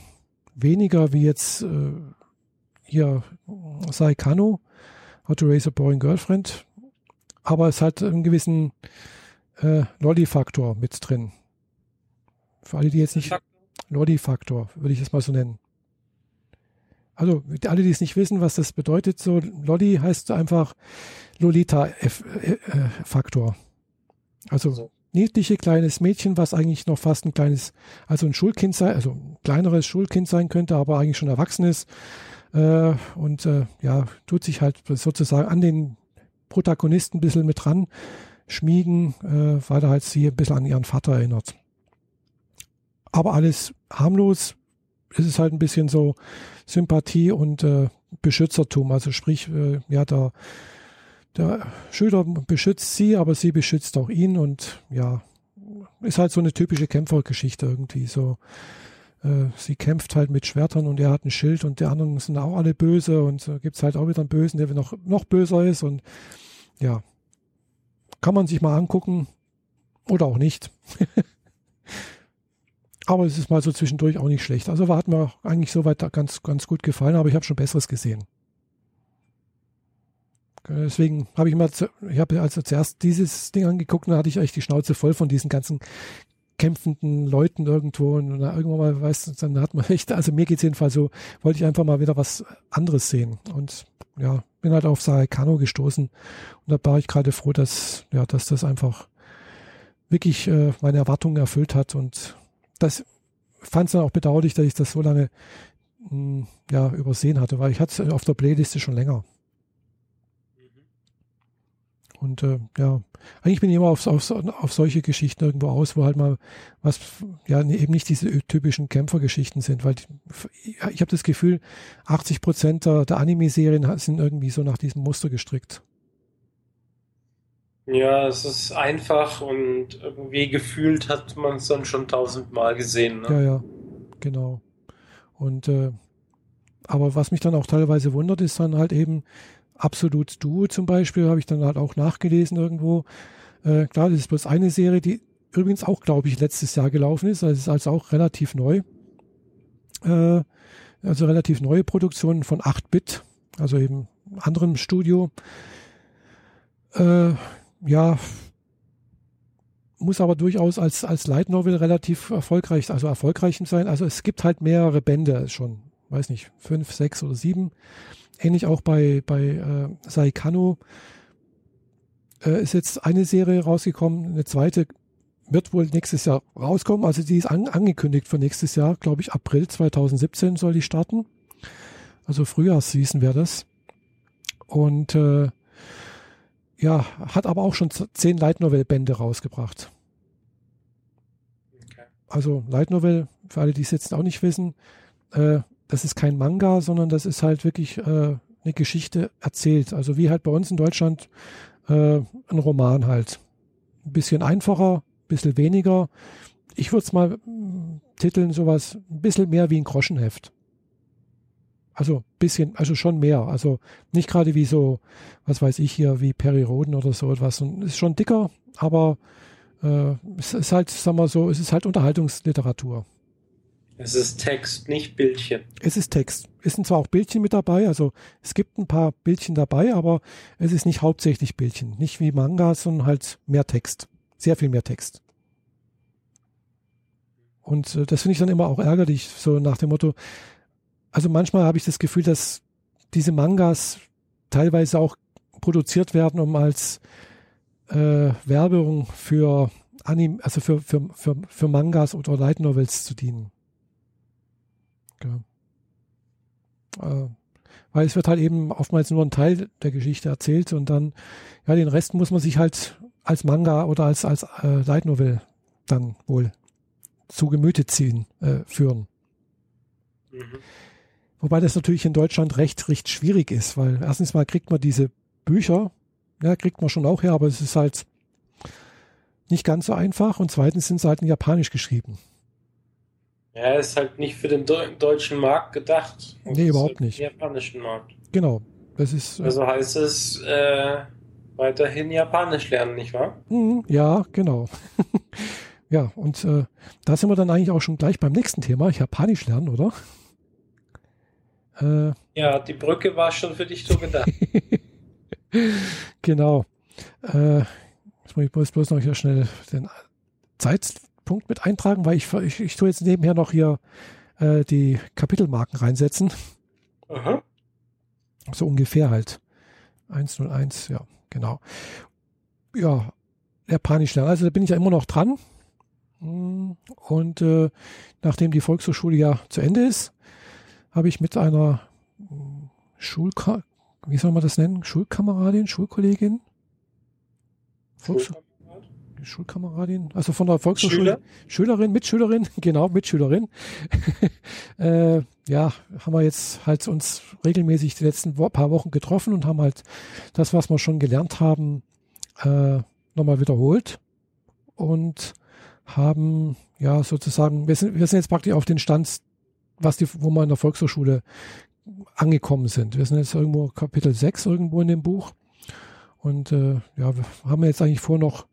weniger wie jetzt äh, hier Saikano, How to Raise a Boring Girlfriend. Aber es hat einen gewissen äh, Lolli-Faktor mit drin. Für alle, die jetzt nicht. Lolli-Faktor, würde ich es mal so nennen. Also, alle, die es nicht wissen, was das bedeutet, so Lolli heißt einfach Lolita-Faktor. Äh, also, also niedliche kleines Mädchen, was eigentlich noch fast ein kleines, also ein Schulkind sein, also ein kleineres Schulkind sein könnte, aber eigentlich schon erwachsen ist äh, und äh, ja, tut sich halt sozusagen an den Protagonisten ein bisschen mit dran schmiegen, äh, weil er halt sie ein bisschen an ihren Vater erinnert. Aber alles harmlos. Es ist halt ein bisschen so Sympathie und äh, Beschützertum. Also sprich, äh, ja, der, der Schüler beschützt sie, aber sie beschützt auch ihn und ja, ist halt so eine typische Kämpfergeschichte irgendwie. So, äh, sie kämpft halt mit Schwertern und er hat ein Schild und die anderen sind auch alle böse und so gibt es halt auch wieder einen Bösen, der noch, noch böser ist und ja, kann man sich mal angucken oder auch nicht. aber es ist mal so zwischendurch auch nicht schlecht. Also war, hat mir eigentlich soweit ganz, ganz gut gefallen, aber ich habe schon Besseres gesehen. Deswegen habe ich mal, ich habe also zuerst dieses Ding angeguckt und da hatte ich echt die Schnauze voll von diesen ganzen kämpfenden Leuten irgendwo. Und irgendwann mal, weißt du, dann hat man echt, also mir geht's jedenfalls so, wollte ich einfach mal wieder was anderes sehen. Und ja, bin halt auf Saikano gestoßen. Und da war ich gerade froh, dass, ja, dass das einfach wirklich äh, meine Erwartungen erfüllt hat. Und das fand es dann auch bedauerlich, dass ich das so lange mh, hm, ja, übersehen hatte, weil ich hatte es auf der Playliste schon länger. Und äh, ja, eigentlich bin ich immer auf, auf, auf solche Geschichten irgendwo aus, wo halt mal was, ja, eben nicht diese typischen Kämpfergeschichten sind, weil ich, ich habe das Gefühl, 80 Prozent der, der Anime-Serien sind irgendwie so nach diesem Muster gestrickt. Ja, es ist einfach und irgendwie gefühlt hat man es dann schon tausendmal gesehen. Ne? Ja, ja, genau. Und äh, aber was mich dann auch teilweise wundert, ist dann halt eben, Absolut Duo zum Beispiel habe ich dann halt auch nachgelesen irgendwo. Äh, klar, das ist bloß eine Serie, die übrigens auch, glaube ich, letztes Jahr gelaufen ist. Also ist also auch relativ neu. Äh, also relativ neue Produktion von 8-Bit, also eben anderem Studio. Äh, ja, muss aber durchaus als, als Light Novel relativ erfolgreich, also erfolgreich sein. Also es gibt halt mehrere Bände schon, weiß nicht, fünf, sechs oder sieben ähnlich auch bei, bei äh, Saikano. äh, ist jetzt eine Serie rausgekommen, eine zweite wird wohl nächstes Jahr rauskommen. Also die ist an, angekündigt für nächstes Jahr, glaube ich, April 2017 soll die starten. Also Frühjahrsseason wäre das. Und äh, ja, hat aber auch schon zehn Light Novel Bände rausgebracht. Okay. Also Light Novel, für alle, die es jetzt auch nicht wissen, äh, das ist kein Manga, sondern das ist halt wirklich äh, eine Geschichte erzählt. Also wie halt bei uns in Deutschland äh, ein Roman halt. Ein bisschen einfacher, ein bisschen weniger. Ich würde es mal mm, titeln, sowas ein bisschen mehr wie ein Groschenheft. Also bisschen, also schon mehr. Also nicht gerade wie so, was weiß ich hier, wie Perry Roden oder so etwas. Und ist schon dicker, aber äh, es ist halt, sagen wir so, es ist halt Unterhaltungsliteratur. Es ist Text, nicht Bildchen. Es ist Text. Es sind zwar auch Bildchen mit dabei, also es gibt ein paar Bildchen dabei, aber es ist nicht hauptsächlich Bildchen. Nicht wie Manga, sondern halt mehr Text. Sehr viel mehr Text. Und äh, das finde ich dann immer auch ärgerlich, so nach dem Motto, also manchmal habe ich das Gefühl, dass diese Mangas teilweise auch produziert werden, um als äh, Werbung für Anim, also für, für, für, für Mangas oder Light Novels zu dienen. Ja. Äh, weil es wird halt eben oftmals nur ein Teil der Geschichte erzählt und dann, ja, den Rest muss man sich halt als Manga oder als, als äh, Light Novel dann wohl zu Gemüte ziehen, äh, führen. Mhm. Wobei das natürlich in Deutschland recht, recht schwierig ist, weil erstens mal kriegt man diese Bücher, ja, kriegt man schon auch her, aber es ist halt nicht ganz so einfach und zweitens sind sie halt in Japanisch geschrieben. Ja, ist halt nicht für den deutschen Markt gedacht. Das nee, überhaupt halt nicht. japanischen Markt. Genau. Das ist, äh, also heißt es äh, weiterhin Japanisch lernen, nicht wahr? Mhm, ja, genau. ja, und äh, da sind wir dann eigentlich auch schon gleich beim nächsten Thema, Japanisch lernen, oder? Äh, ja, die Brücke war schon für dich so gedacht. genau. Äh, ich muss bloß noch hier schnell den Zeitpunkt mit eintragen, weil ich, ich, ich tue jetzt nebenher noch hier äh, die Kapitelmarken reinsetzen. Aha. So ungefähr halt. 101, ja, genau. Ja, Japanisch lernen. Also da bin ich ja immer noch dran. Und äh, nachdem die Volkshochschule ja zu Ende ist, habe ich mit einer Schulka wie soll man das nennen? Schulkameradin, Schulkollegin? Volksschule. Schulkameradin, also von der Volkshochschule, Schüler? Schülerin, Mitschülerin, genau, Mitschülerin. äh, ja, haben wir jetzt halt uns regelmäßig die letzten paar Wochen getroffen und haben halt das, was wir schon gelernt haben, äh, nochmal wiederholt und haben ja sozusagen, wir sind, wir sind jetzt praktisch auf den Stand was die, wo wir in der Volkshochschule angekommen sind. Wir sind jetzt irgendwo Kapitel 6 irgendwo in dem Buch. Und äh, ja, wir haben jetzt eigentlich vor, noch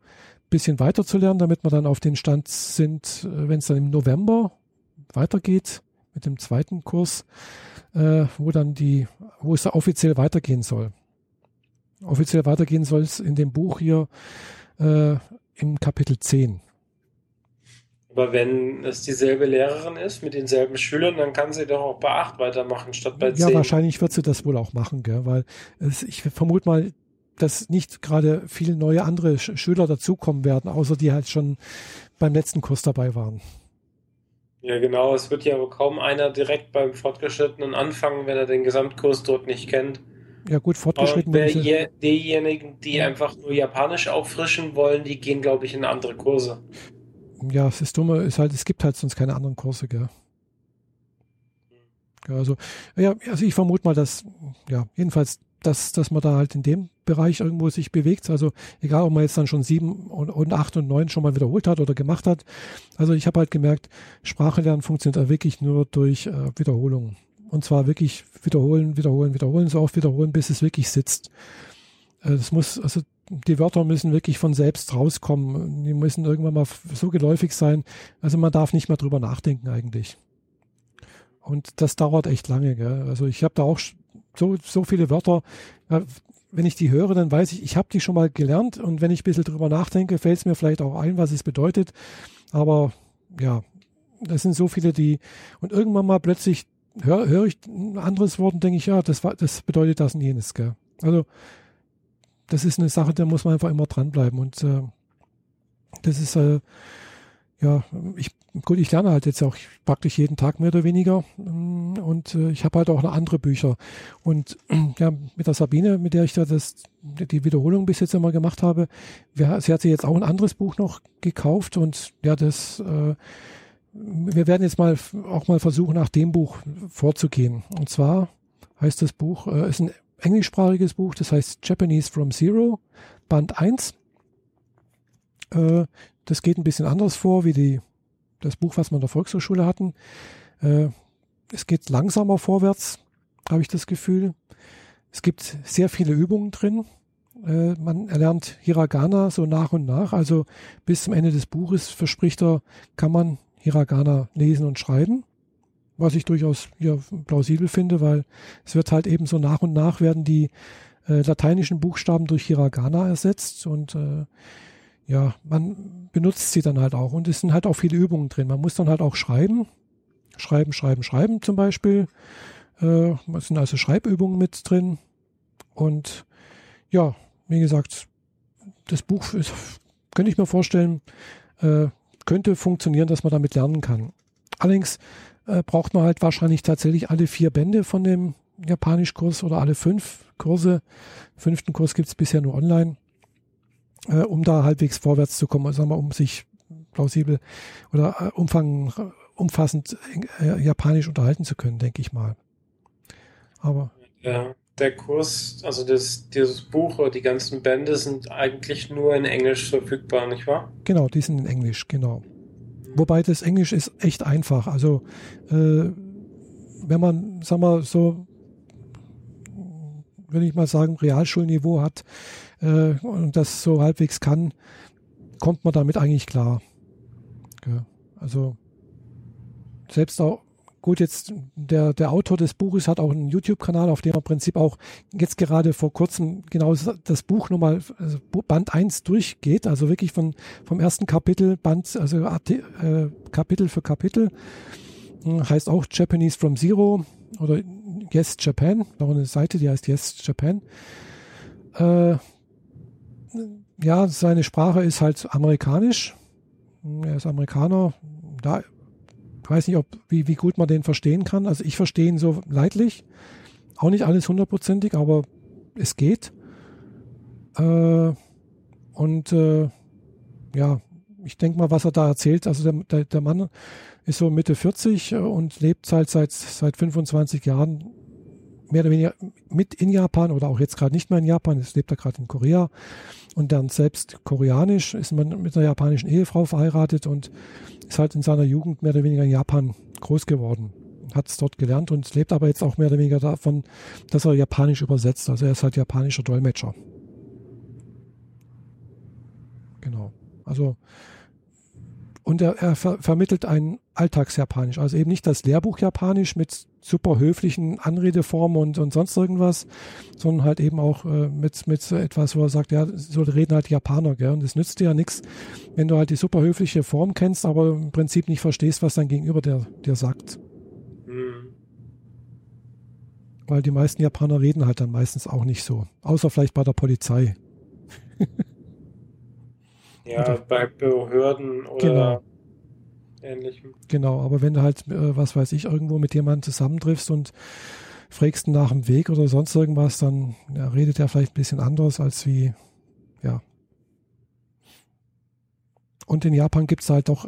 bisschen weiter zu lernen, damit wir dann auf den Stand sind, äh, wenn es dann im November weitergeht mit dem zweiten Kurs, äh, wo dann die, wo es da offiziell weitergehen soll. Offiziell weitergehen soll es in dem Buch hier äh, im Kapitel 10. Aber wenn es dieselbe Lehrerin ist mit denselben Schülern, dann kann sie doch auch bei 8 weitermachen statt bei 10. Ja, wahrscheinlich wird sie das wohl auch machen, gell? weil es, ich vermute mal, dass nicht gerade viele neue andere Sch Schüler dazukommen werden, außer die halt schon beim letzten Kurs dabei waren. Ja, genau. Es wird ja kaum einer direkt beim Fortgeschrittenen anfangen, wenn er den Gesamtkurs dort nicht kennt. Ja, gut, fortgeschritten. Aber je, diejenigen, die einfach nur Japanisch auffrischen wollen, die gehen, glaube ich, in andere Kurse ja, das Dumme ist halt, es gibt halt sonst keine anderen Kurse, gell. Ja, also, ja, also ich vermute mal, dass, ja, jedenfalls, dass, dass man da halt in dem Bereich irgendwo sich bewegt. Also egal, ob man jetzt dann schon sieben und, und acht und neun schon mal wiederholt hat oder gemacht hat. Also ich habe halt gemerkt, Sprache lernen funktioniert halt wirklich nur durch äh, Wiederholung. Und zwar wirklich wiederholen, wiederholen, wiederholen, so oft wiederholen, bis es wirklich sitzt. Äh, das muss, also die Wörter müssen wirklich von selbst rauskommen. Die müssen irgendwann mal so geläufig sein. Also man darf nicht mehr drüber nachdenken eigentlich. Und das dauert echt lange. Gell? Also ich habe da auch so, so viele Wörter. Wenn ich die höre, dann weiß ich, ich habe die schon mal gelernt. Und wenn ich ein bisschen drüber nachdenke, fällt es mir vielleicht auch ein, was es bedeutet. Aber ja, das sind so viele, die. Und irgendwann mal plötzlich höre hör ich ein anderes Wort und denke ich, ja, das, das bedeutet das und jenes. Gell? Also das ist eine Sache, da muss man einfach immer dranbleiben. Und äh, das ist, äh, ja, ich, gut, ich lerne halt jetzt auch praktisch jeden Tag mehr oder weniger. Mm, und äh, ich habe halt auch noch andere Bücher. Und ja, mit der Sabine, mit der ich da das, die Wiederholung bis jetzt immer gemacht habe, wir, sie hat sich jetzt auch ein anderes Buch noch gekauft und ja, das äh, wir werden jetzt mal auch mal versuchen, nach dem Buch vorzugehen. Und zwar heißt das Buch, äh, ist ein englischsprachiges Buch, das heißt Japanese from Zero, Band 1. Äh, das geht ein bisschen anders vor wie die, das Buch, was wir in der Volkshochschule hatten. Äh, es geht langsamer vorwärts, habe ich das Gefühl. Es gibt sehr viele Übungen drin. Äh, man erlernt Hiragana so nach und nach. Also bis zum Ende des Buches verspricht er, kann man Hiragana lesen und schreiben, was ich durchaus ja, plausibel finde, weil es wird halt eben so nach und nach werden die äh, lateinischen Buchstaben durch Hiragana ersetzt und äh, ja, man benutzt sie dann halt auch und es sind halt auch viele Übungen drin. Man muss dann halt auch schreiben, schreiben, schreiben, schreiben zum Beispiel. Äh, es sind also Schreibübungen mit drin und ja, wie gesagt, das Buch ist, könnte ich mir vorstellen, äh, könnte funktionieren, dass man damit lernen kann. Allerdings äh, braucht man halt wahrscheinlich tatsächlich alle vier Bände von dem Japanischkurs oder alle fünf Kurse. Fünften Kurs gibt es bisher nur online, äh, um da halbwegs vorwärts zu kommen, sagen wir, um sich plausibel oder äh, umfang, umfassend äh, Japanisch unterhalten zu können, denke ich mal. Aber ja, der Kurs, also das, dieses Buch oder die ganzen Bände sind eigentlich nur in Englisch verfügbar, nicht wahr? Genau, die sind in Englisch, genau. Wobei das Englisch ist echt einfach. Also äh, wenn man, sag mal, so, würde ich mal sagen, Realschulniveau hat äh, und das so halbwegs kann, kommt man damit eigentlich klar. Ja, also selbst auch Gut, jetzt der, der Autor des Buches hat auch einen YouTube-Kanal, auf dem er im Prinzip auch jetzt gerade vor kurzem genau das Buch nochmal, also Band 1 durchgeht, also wirklich von, vom ersten Kapitel, Band, also äh, Kapitel für Kapitel. Hm, heißt auch Japanese from Zero oder Yes Japan, noch eine Seite, die heißt Yes Japan. Äh, ja, seine Sprache ist halt amerikanisch. Er ist Amerikaner. Da weiß nicht, ob, wie, wie gut man den verstehen kann. Also ich verstehe ihn so leidlich. Auch nicht alles hundertprozentig, aber es geht. Äh, und äh, ja, ich denke mal, was er da erzählt, also der, der, der Mann ist so Mitte 40 und lebt halt seit, seit 25 Jahren mehr oder weniger mit in Japan oder auch jetzt gerade nicht mehr in Japan, jetzt lebt er gerade in Korea und dann selbst koreanisch, ist man mit einer japanischen Ehefrau verheiratet und ist halt in seiner Jugend mehr oder weniger in Japan groß geworden. Hat es dort gelernt und lebt aber jetzt auch mehr oder weniger davon, dass er Japanisch übersetzt. Also er ist halt japanischer Dolmetscher. Genau. Also und er, er ver vermittelt ein Alltagsjapanisch, also eben nicht das Lehrbuch Japanisch mit super höflichen Anredeformen und, und sonst irgendwas, sondern halt eben auch äh, mit, mit etwas, wo er sagt, ja, so reden halt Japaner, gell? Und es nützt dir ja nichts, wenn du halt die super höfliche Form kennst, aber im Prinzip nicht verstehst, was dein Gegenüber dir, dir sagt. Mhm. Weil die meisten Japaner reden halt dann meistens auch nicht so. Außer vielleicht bei der Polizei. ja, oder, bei Behörden oder genau ähnlichem. Genau, aber wenn du halt, äh, was weiß ich, irgendwo mit jemandem zusammentriffst und fragst nach dem Weg oder sonst irgendwas, dann ja, redet er vielleicht ein bisschen anders als wie, ja. Und in Japan gibt es halt auch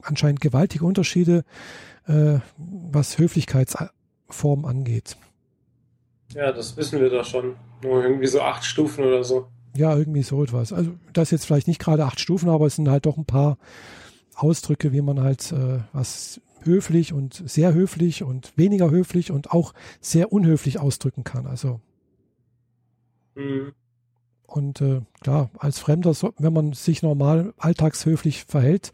anscheinend gewaltige Unterschiede, äh, was Höflichkeitsformen angeht. Ja, das wissen wir doch schon. Nur irgendwie so acht Stufen oder so. Ja, irgendwie so etwas. Also das jetzt vielleicht nicht gerade acht Stufen, aber es sind halt doch ein paar Ausdrücke, wie man halt äh, was höflich und sehr höflich und weniger höflich und auch sehr unhöflich ausdrücken kann. Also mhm. und äh, klar, als Fremder, wenn man sich normal alltagshöflich verhält,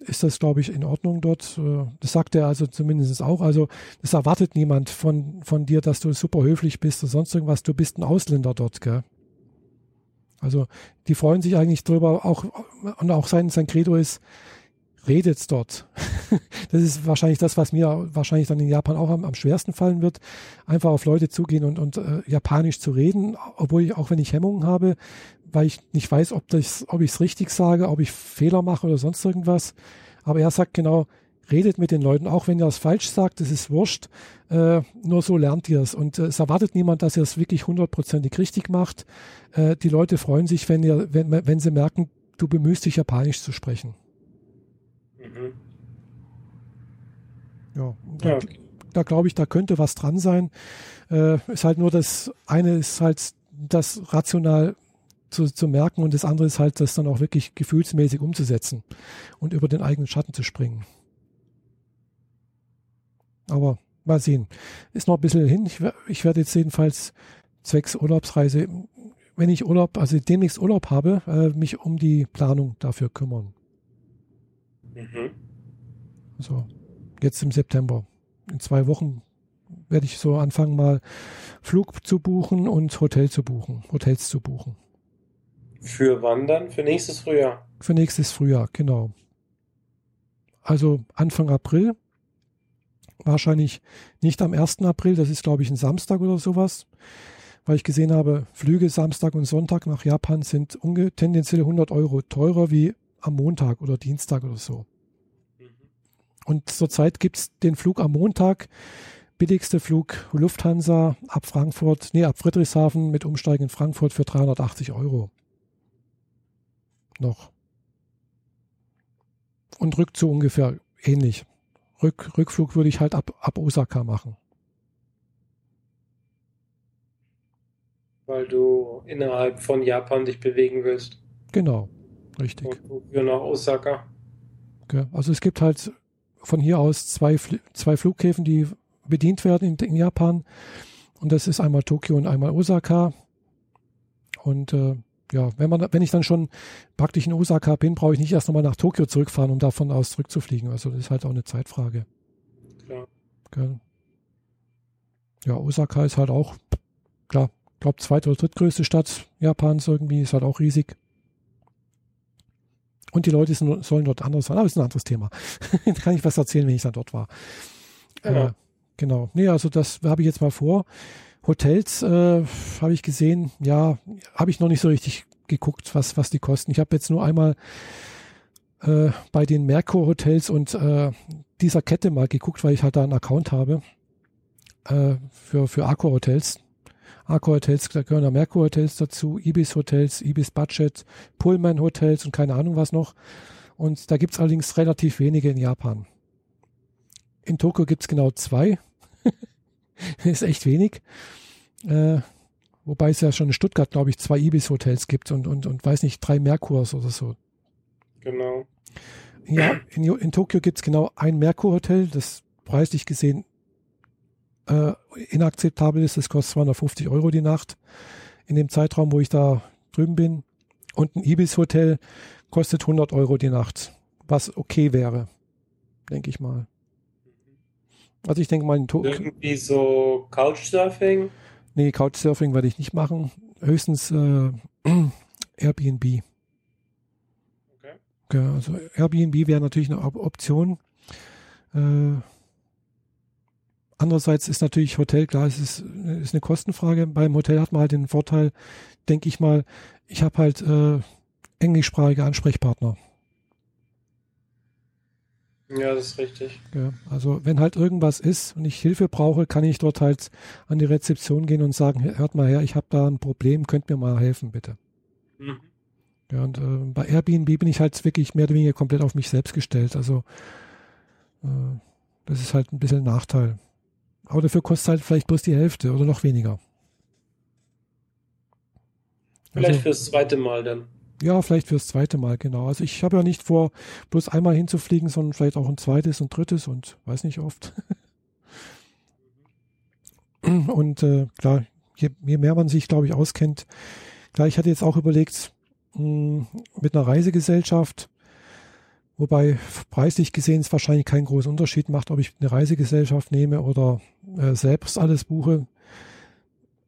ist das, glaube ich, in Ordnung dort. Äh, das sagt er also zumindest auch. Also das erwartet niemand von, von dir, dass du super höflich bist oder sonst irgendwas. Du bist ein Ausländer dort, gell? Also die freuen sich eigentlich drüber, auch und auch sein, sein Credo ist, redet dort. das ist wahrscheinlich das, was mir wahrscheinlich dann in Japan auch am, am schwersten fallen wird. Einfach auf Leute zugehen und, und äh, Japanisch zu reden, obwohl ich, auch wenn ich Hemmungen habe, weil ich nicht weiß, ob, das, ob ich es richtig sage, ob ich Fehler mache oder sonst irgendwas. Aber er sagt genau, redet mit den Leuten, auch wenn ihr es falsch sagt, das ist wurscht. Äh, nur so lernt ihr es. Und äh, es erwartet niemand, dass ihr es wirklich hundertprozentig richtig macht. Äh, die Leute freuen sich, wenn, ihr, wenn, wenn sie merken, du bemühst dich, Japanisch zu sprechen. Mhm. Ja, da, ja. da glaube ich, da könnte was dran sein. Äh, ist halt nur das eine ist halt das rational zu, zu merken und das andere ist halt, das dann auch wirklich gefühlsmäßig umzusetzen und über den eigenen Schatten zu springen. Aber mal sehen. Ist noch ein bisschen hin. Ich, ich werde jetzt jedenfalls zwecks Urlaubsreise, wenn ich Urlaub, also demnächst Urlaub habe, äh, mich um die Planung dafür kümmern. Mhm. So, jetzt im September. In zwei Wochen werde ich so anfangen, mal Flug zu buchen und Hotel zu buchen, Hotels zu buchen. Für wann dann? Für nächstes Frühjahr? Für nächstes Frühjahr, genau. Also Anfang April. Wahrscheinlich nicht am 1. April, das ist glaube ich ein Samstag oder sowas, weil ich gesehen habe, Flüge Samstag und Sonntag nach Japan sind tendenziell 100 Euro teurer wie am Montag oder Dienstag oder so. Mhm. Und zurzeit gibt es den Flug am Montag, billigste Flug Lufthansa ab Frankfurt, nee, ab Friedrichshafen mit Umsteigen in Frankfurt für 380 Euro. Noch. Und Rückzug ungefähr ähnlich. Rück, Rückflug würde ich halt ab, ab Osaka machen. Weil du innerhalb von Japan dich bewegen willst. Genau. Richtig. Und nach Osaka. Okay. Also es gibt halt von hier aus zwei, zwei Flughäfen, die bedient werden in, in, Japan. Und das ist einmal Tokio und einmal Osaka. Und äh, ja, wenn man, wenn ich dann schon praktisch in Osaka bin, brauche ich nicht erst nochmal nach Tokio zurückfahren, um davon aus zurückzufliegen. Also das ist halt auch eine Zeitfrage. Klar. Okay. Ja, Osaka ist halt auch, klar, glaube zweite oder drittgrößte Stadt Japans irgendwie, ist halt auch riesig. Und die Leute sind, sollen dort anders sein. Aber das ist ein anderes Thema. kann ich was erzählen, wenn ich dann dort war. Genau. Äh, genau. Nee, also das habe ich jetzt mal vor. Hotels äh, habe ich gesehen, ja, habe ich noch nicht so richtig geguckt, was, was die kosten. Ich habe jetzt nur einmal äh, bei den Merkur Hotels und äh, dieser Kette mal geguckt, weil ich halt da einen Account habe äh, für, für Accor Hotels. Accor Hotels, da gehören da Merkur Hotels dazu, Ibis Hotels, Ibis Budget, Pullman Hotels und keine Ahnung was noch. Und da gibt's allerdings relativ wenige in Japan. In Tokio gibt's genau zwei. ist echt wenig. Äh, wobei es ja schon in Stuttgart, glaube ich, zwei Ibis-Hotels gibt und, und, und weiß nicht, drei Merkurs oder so. Genau. Ja, in, in Tokio gibt es genau ein Merkur-Hotel, das preislich gesehen äh, inakzeptabel ist. Das kostet 250 Euro die Nacht in dem Zeitraum, wo ich da drüben bin. Und ein Ibis-Hotel kostet 100 Euro die Nacht, was okay wäre, denke ich mal. Also ich denke mal. Irgendwie so Couchsurfing? Nee, Couchsurfing werde ich nicht machen. Höchstens äh, Airbnb. Okay. Ja, also Airbnb wäre natürlich eine Option. Äh, andererseits ist natürlich Hotel, klar, es ist, ist eine Kostenfrage. Beim Hotel hat man halt den Vorteil, denke ich mal, ich habe halt äh, englischsprachige Ansprechpartner. Ja, das ist richtig. Ja, also wenn halt irgendwas ist und ich Hilfe brauche, kann ich dort halt an die Rezeption gehen und sagen, hört mal her, ich habe da ein Problem, könnt mir mal helfen, bitte. Mhm. Ja, und äh, bei Airbnb bin ich halt wirklich mehr oder weniger komplett auf mich selbst gestellt. Also äh, das ist halt ein bisschen ein Nachteil. Aber dafür kostet halt vielleicht bloß die Hälfte oder noch weniger. Vielleicht also, fürs zweite Mal dann. Ja, vielleicht fürs zweite Mal, genau. Also ich habe ja nicht vor, bloß einmal hinzufliegen, sondern vielleicht auch ein zweites und drittes und weiß nicht oft. und äh, klar, je, je, mehr man sich, glaube ich, auskennt, klar, ich hatte jetzt auch überlegt, mh, hm, mit einer Reisegesellschaft, wobei preislich gesehen es wahrscheinlich keinen großen Unterschied macht, ob ich eine Reisegesellschaft nehme oder äh, selbst alles buche.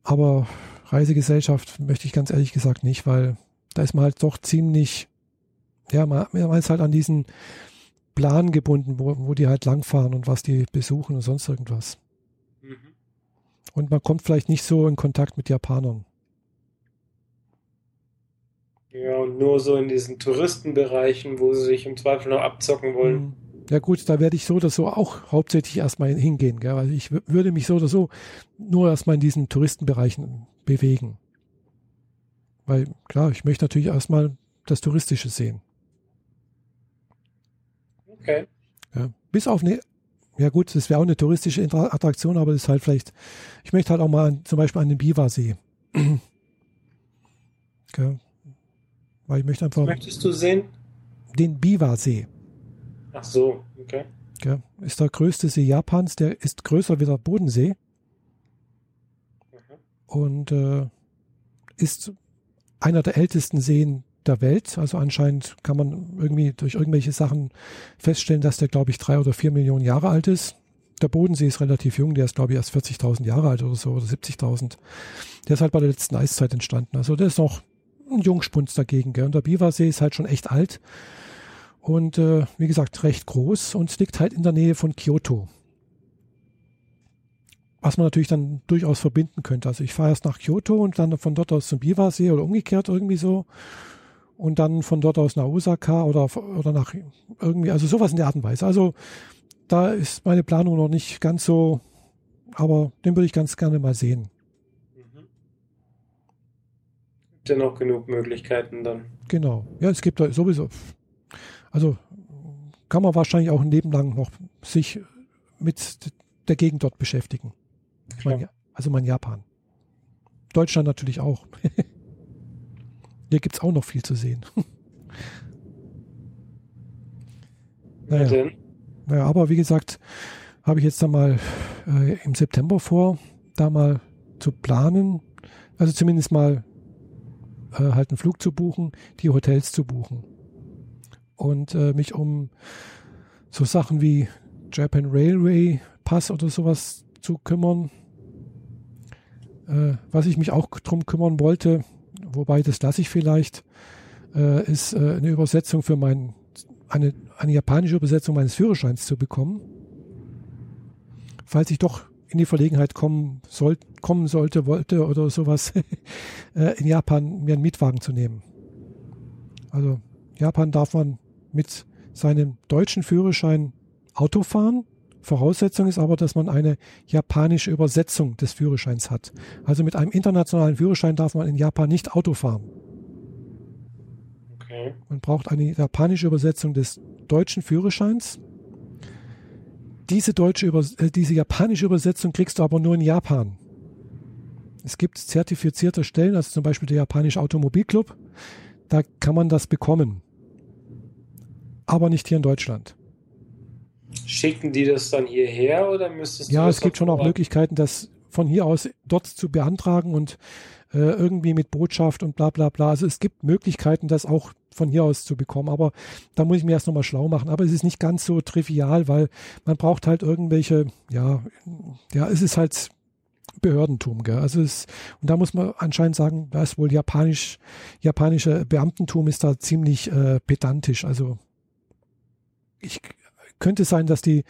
Aber Reisegesellschaft möchte ich ganz ehrlich gesagt nicht, weil da ist man halt doch ziemlich, ja, man, man ist halt an diesen Plan gebunden, wo, wo die halt langfahren und was die besuchen und sonst irgendwas. Mhm. Und man kommt vielleicht nicht so in Kontakt mit Japanern. Ja, und nur so in diesen Touristenbereichen, wo sie sich im Zweifel noch abzocken wollen. Mhm. Ja gut, da werde ich so oder so auch hauptsächlich erstmal hingehen. Gell? Also ich würde mich so oder so nur erstmal in diesen Touristenbereichen bewegen. Weil klar, ich möchte natürlich erstmal das Touristische sehen. Okay. Ja, bis auf eine, ja gut, das wäre auch eine touristische Attraktion, aber das ist halt vielleicht, ich möchte halt auch mal zum Beispiel an den Biwasee. okay. Weil ich möchte einfach. Möchtest du sehen? Den Biwasee. Ach so, okay. okay. Ist der größte See Japans, der ist größer wie der Bodensee. Mhm. Und äh, ist einer der ältesten Seen der Welt. Also anscheinend kann man irgendwie durch irgendwelche Sachen feststellen, dass der, glaube ich, drei oder vier Millionen Jahre alt ist. Der Bodensee ist relativ jung, der ist, glaube ich, erst 40.000 Jahre alt oder so, oder 70.000. Der ist halt bei der letzten Eiszeit entstanden. Also der ist noch ein Jungspunz dagegen. Gell? Und der Biwasee ist halt schon echt alt und äh, wie gesagt recht groß und liegt halt in der Nähe von Kyoto. Was man natürlich dann durchaus verbinden könnte. Also ich fahre erst nach Kyoto und dann von dort aus zum Biwasee oder umgekehrt irgendwie so und dann von dort aus nach Osaka oder, oder nach irgendwie, also sowas in der Art und Weise. Also da ist meine Planung noch nicht ganz so, aber den würde ich ganz gerne mal sehen. Mhm. Dennoch genug Möglichkeiten dann. Genau. Ja, es gibt da sowieso. Also kann man wahrscheinlich auch ein Leben lang noch sich mit der Gegend dort beschäftigen. Meine, also mein Japan. Deutschland natürlich auch. Hier gibt es auch noch viel zu sehen. naja. naja, aber wie gesagt, habe ich jetzt da mal äh, im September vor, da mal zu planen, also zumindest mal äh, halt einen Flug zu buchen, die Hotels zu buchen und äh, mich um so Sachen wie Japan Railway Pass oder sowas zu kümmern. Äh, was ich mich auch drum kümmern wollte, wobei das lasse ich vielleicht, äh, ist äh, eine Übersetzung für mein, eine, eine japanische Übersetzung meines Führerscheins zu bekommen. Falls ich doch in die Verlegenheit kommen, soll, kommen sollte, wollte oder sowas, äh, in Japan mir einen Mietwagen zu nehmen. Also Japan darf man mit seinem deutschen Führerschein Auto fahren. Voraussetzung ist aber, dass man eine japanische Übersetzung des Führerscheins hat. Also mit einem internationalen Führerschein darf man in Japan nicht Auto fahren. Okay. Man braucht eine japanische Übersetzung des deutschen Führerscheins. Diese, deutsche äh, diese japanische Übersetzung kriegst du aber nur in Japan. Es gibt zertifizierte Stellen, also zum Beispiel der japanische Automobilclub, da kann man das bekommen. Aber nicht hier in Deutschland. Schicken die das dann hierher oder müsstest du Ja, es gibt schon auch Möglichkeiten, das von hier aus dort zu beantragen und äh, irgendwie mit Botschaft und bla bla bla. Also es gibt Möglichkeiten, das auch von hier aus zu bekommen, aber da muss ich mir erst nochmal schlau machen. Aber es ist nicht ganz so trivial, weil man braucht halt irgendwelche, ja, ja, es ist halt Behördentum, gell? Also es, und da muss man anscheinend sagen, da ist wohl japanisch, japanische Beamtentum ist da ziemlich äh, pedantisch. Also ich könnte sein, dass die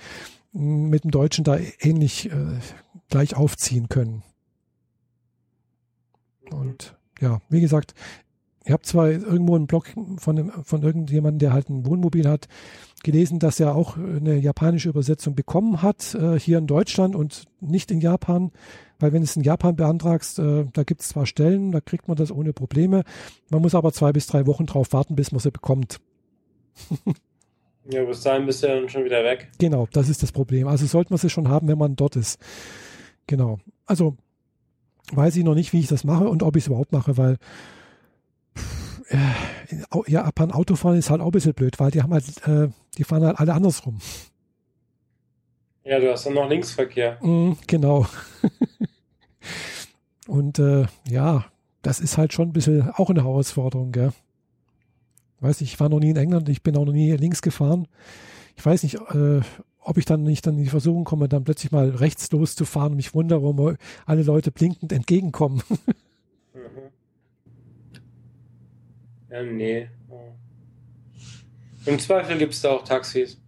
mm, mit dem Deutschen da ähnlich äh, gleich aufziehen können. Und ja, wie gesagt, ich habe zwar irgendwo einen Blog von, dem, von irgendjemandem, der halt ein Wohnmobil hat, gelesen, dass er auch eine japanische Übersetzung bekommen hat, äh, hier in Deutschland und nicht in Japan. Weil wenn du es in Japan beantragst, äh, da gibt es zwar Stellen, da kriegt man das ohne Probleme. Man muss aber zwei bis drei Wochen drauf warten, bis man sie bekommt. Ja, bis dahin bist du ja dann schon wieder weg. Genau, das ist das Problem. Also sollte man sie schon haben, wenn man dort ist. Genau. Also weiß ich noch nicht, wie ich das mache und ob ich es überhaupt mache, weil äh, Japan Autofahren ist halt auch ein bisschen blöd, weil die haben halt, äh, die fahren halt alle andersrum. Ja, du hast dann noch Linksverkehr. Mm, genau. und äh, ja, das ist halt schon ein bisschen auch eine Herausforderung, gell? weiß nicht, ich war noch nie in England, ich bin auch noch nie links gefahren. Ich weiß nicht, äh, ob ich dann nicht dann in die Versuchung komme, dann plötzlich mal rechts loszufahren und mich wundere, warum alle Leute blinkend entgegenkommen. mhm. Ja, nee. Im Zweifel gibt es da auch Taxis.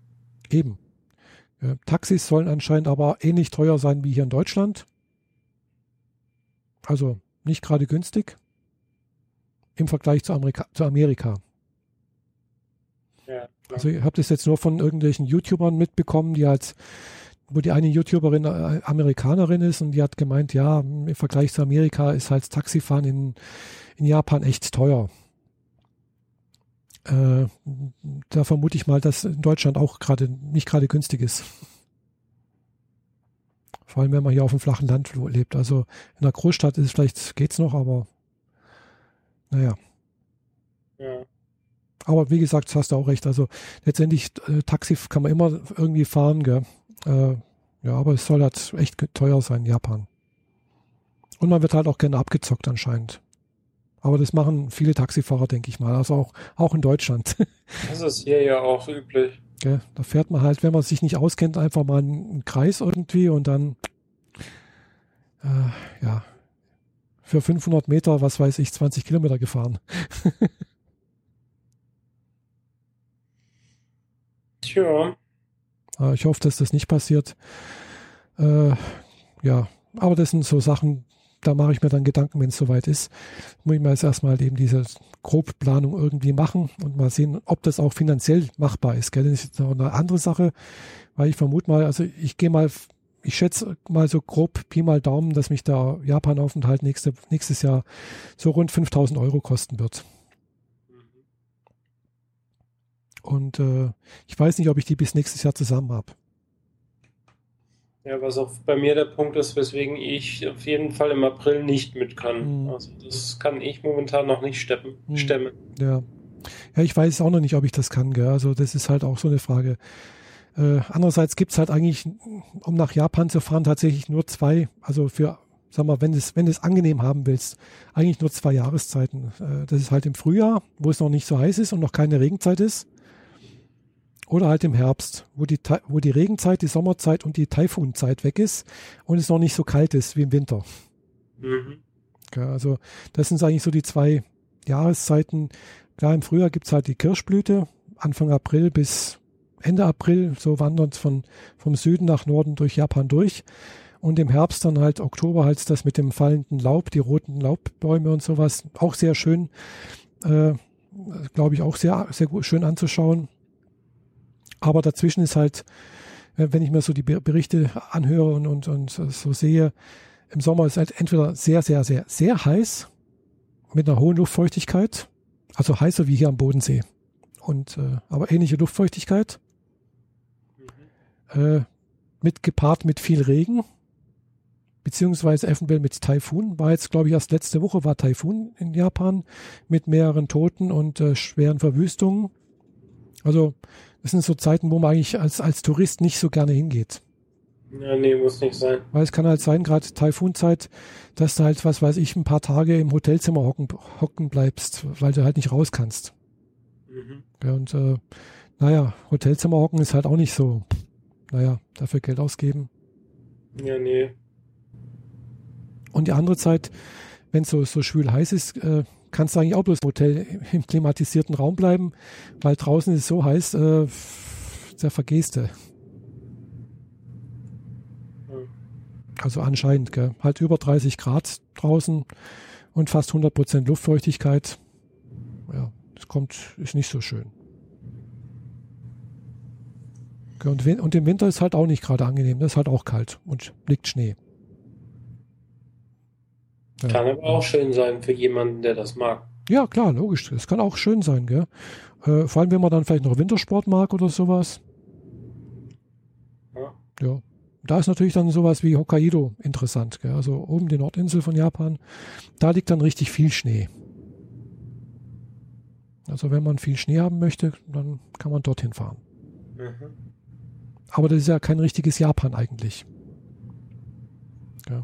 Eben. Äh, Taxis sollen anscheinend aber ähnlich teuer sein wie hier in Deutschland. Also nicht gerade günstig im Vergleich zu Amerika. Zu Amerika. Ja, also ich habe das jetzt nur von irgendwelchen YouTubern mitbekommen, die als wo die eine YouTuberin äh, Amerikanerin ist und die hat gemeint, ja, im Vergleich zu Amerika ist halt Taxifahren in, in Japan echt teuer. Äh, da vermute ich mal, dass in Deutschland auch gerade nicht gerade günstig ist. Vor allem, wenn man hier auf dem flachen Land lebt. Also in der Großstadt ist es vielleicht geht's noch, aber naja. Ja. Aber wie gesagt, hast du auch recht. Also letztendlich äh, Taxi kann man immer irgendwie fahren, gell? Äh, ja, aber es soll halt echt teuer sein in Japan. Und man wird halt auch gerne abgezockt anscheinend. Aber das machen viele Taxifahrer, denke ich mal. Also auch, auch in Deutschland. Das ist hier ja auch üblich. Gell? Da fährt man halt, wenn man sich nicht auskennt, einfach mal einen Kreis irgendwie und dann, äh, ja, für 500 Meter, was weiß ich, 20 Kilometer gefahren. Tja. Äh, ich hoffe, dass das nicht passiert. Äh, ja, aber das sind so Sachen, da mache ich mir dann Gedanken, wenn es soweit ist. Muss ich mir jetzt erstmal eben diese Grobplanung irgendwie machen und mal sehen, ob das auch finanziell machbar ist. Gell? Das ist jetzt noch eine andere Sache, weil ich vermute mal, also ich gehe mal, ich schätze mal so grob Pi mal Daumen, dass mich der Japan-Aufenthalt nächste, nächstes Jahr so rund 5000 Euro kosten wird. Und äh, ich weiß nicht, ob ich die bis nächstes Jahr zusammen habe. Ja, was auch bei mir der Punkt ist, weswegen ich auf jeden Fall im April nicht mit kann. Mhm. Also das kann ich momentan noch nicht steppen, mhm. stemmen. Ja. Ja, ich weiß auch noch nicht, ob ich das kann. Gell? Also das ist halt auch so eine Frage. Äh, andererseits gibt es halt eigentlich, um nach Japan zu fahren, tatsächlich nur zwei, also für, sag mal, wenn du es wenn angenehm haben willst, eigentlich nur zwei Jahreszeiten. Äh, das ist halt im Frühjahr, wo es noch nicht so heiß ist und noch keine Regenzeit ist. Oder halt im Herbst, wo die, wo die Regenzeit, die Sommerzeit und die Taifunzeit weg ist und es noch nicht so kalt ist wie im Winter. Mhm. Ja, also das sind eigentlich so die zwei Jahreszeiten. Klar, im Frühjahr gibt es halt die Kirschblüte, Anfang April bis Ende April, so wandert von, vom Süden nach Norden durch Japan durch. Und im Herbst dann halt Oktober halt das mit dem fallenden Laub, die roten Laubbäume und sowas. Auch sehr schön, äh, glaube ich, auch sehr, sehr gut, schön anzuschauen. Aber dazwischen ist halt, wenn ich mir so die Berichte anhöre und, und, und so sehe, im Sommer ist halt entweder sehr, sehr, sehr, sehr heiß mit einer hohen Luftfeuchtigkeit, also heißer wie hier am Bodensee. Und äh, aber ähnliche Luftfeuchtigkeit. Mhm. Äh, mit gepaart mit viel Regen, beziehungsweise eventuell mit Taifun. War jetzt, glaube ich, erst letzte Woche war Taifun in Japan mit mehreren Toten und äh, schweren Verwüstungen. Also das sind so Zeiten, wo man eigentlich als, als Tourist nicht so gerne hingeht. Ja, nee, muss nicht sein. Weil es kann halt sein, gerade Taifunzeit, dass du halt, was weiß ich, ein paar Tage im Hotelzimmer hocken, hocken bleibst, weil du halt nicht raus kannst. Mhm. Ja, und äh, naja, Hotelzimmer hocken ist halt auch nicht so, naja, dafür Geld ausgeben. Ja, nee. Und die andere Zeit, wenn es so, so schwül heiß ist, äh, kannst du eigentlich auch bloß im Hotel im klimatisierten Raum bleiben, weil draußen ist es so heiß, äh, da vergehst du. Also anscheinend, gell? halt über 30 Grad draußen und fast 100 Prozent Luftfeuchtigkeit. Ja, das kommt, ist nicht so schön. Und, und im Winter ist halt auch nicht gerade angenehm, das ist halt auch kalt und liegt Schnee. Ja. Kann aber auch schön sein für jemanden, der das mag. Ja, klar, logisch. Es kann auch schön sein, gell? Äh, vor allem, wenn man dann vielleicht noch Wintersport mag oder sowas. Ja. ja. Da ist natürlich dann sowas wie Hokkaido interessant, gell? Also oben die Nordinsel von Japan. Da liegt dann richtig viel Schnee. Also wenn man viel Schnee haben möchte, dann kann man dorthin fahren. Mhm. Aber das ist ja kein richtiges Japan eigentlich. Ja.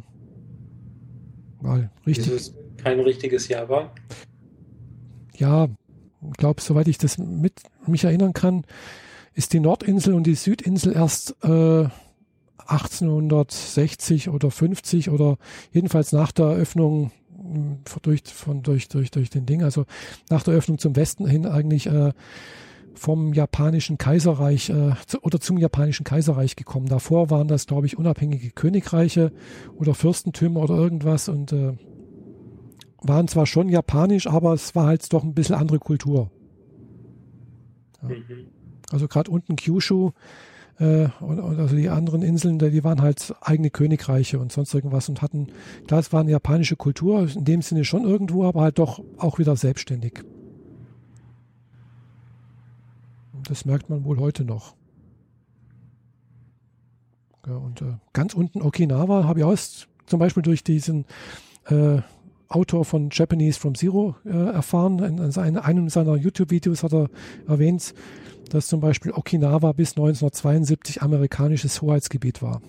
Weil richtig. Ist es kein richtiges Japan? Ja, ich glaube, soweit ich das mit mich erinnern kann, ist die Nordinsel und die Südinsel erst äh, 1860 oder 50 oder jedenfalls nach der Öffnung hm, durch, von, durch, durch, durch den Ding, also nach der Öffnung zum Westen hin eigentlich äh, vom japanischen Kaiserreich äh, zu, oder zum japanischen Kaiserreich gekommen. Davor waren das, glaube ich, unabhängige Königreiche oder Fürstentümer oder irgendwas und äh, waren zwar schon japanisch, aber es war halt doch ein bisschen andere Kultur. Ja. Mhm. Also gerade unten Kyushu äh, und, und, also die anderen Inseln, die waren halt eigene Königreiche und sonst irgendwas und hatten, klar, es war eine japanische Kultur, in dem Sinne schon irgendwo, aber halt doch auch wieder selbstständig. Das merkt man wohl heute noch. Ja, und äh, ganz unten Okinawa habe ich auch zum Beispiel durch diesen äh, Autor von Japanese from Zero äh, erfahren. In, in, einem seiner YouTube-Videos hat er erwähnt, dass zum Beispiel Okinawa bis 1972 amerikanisches Hoheitsgebiet war.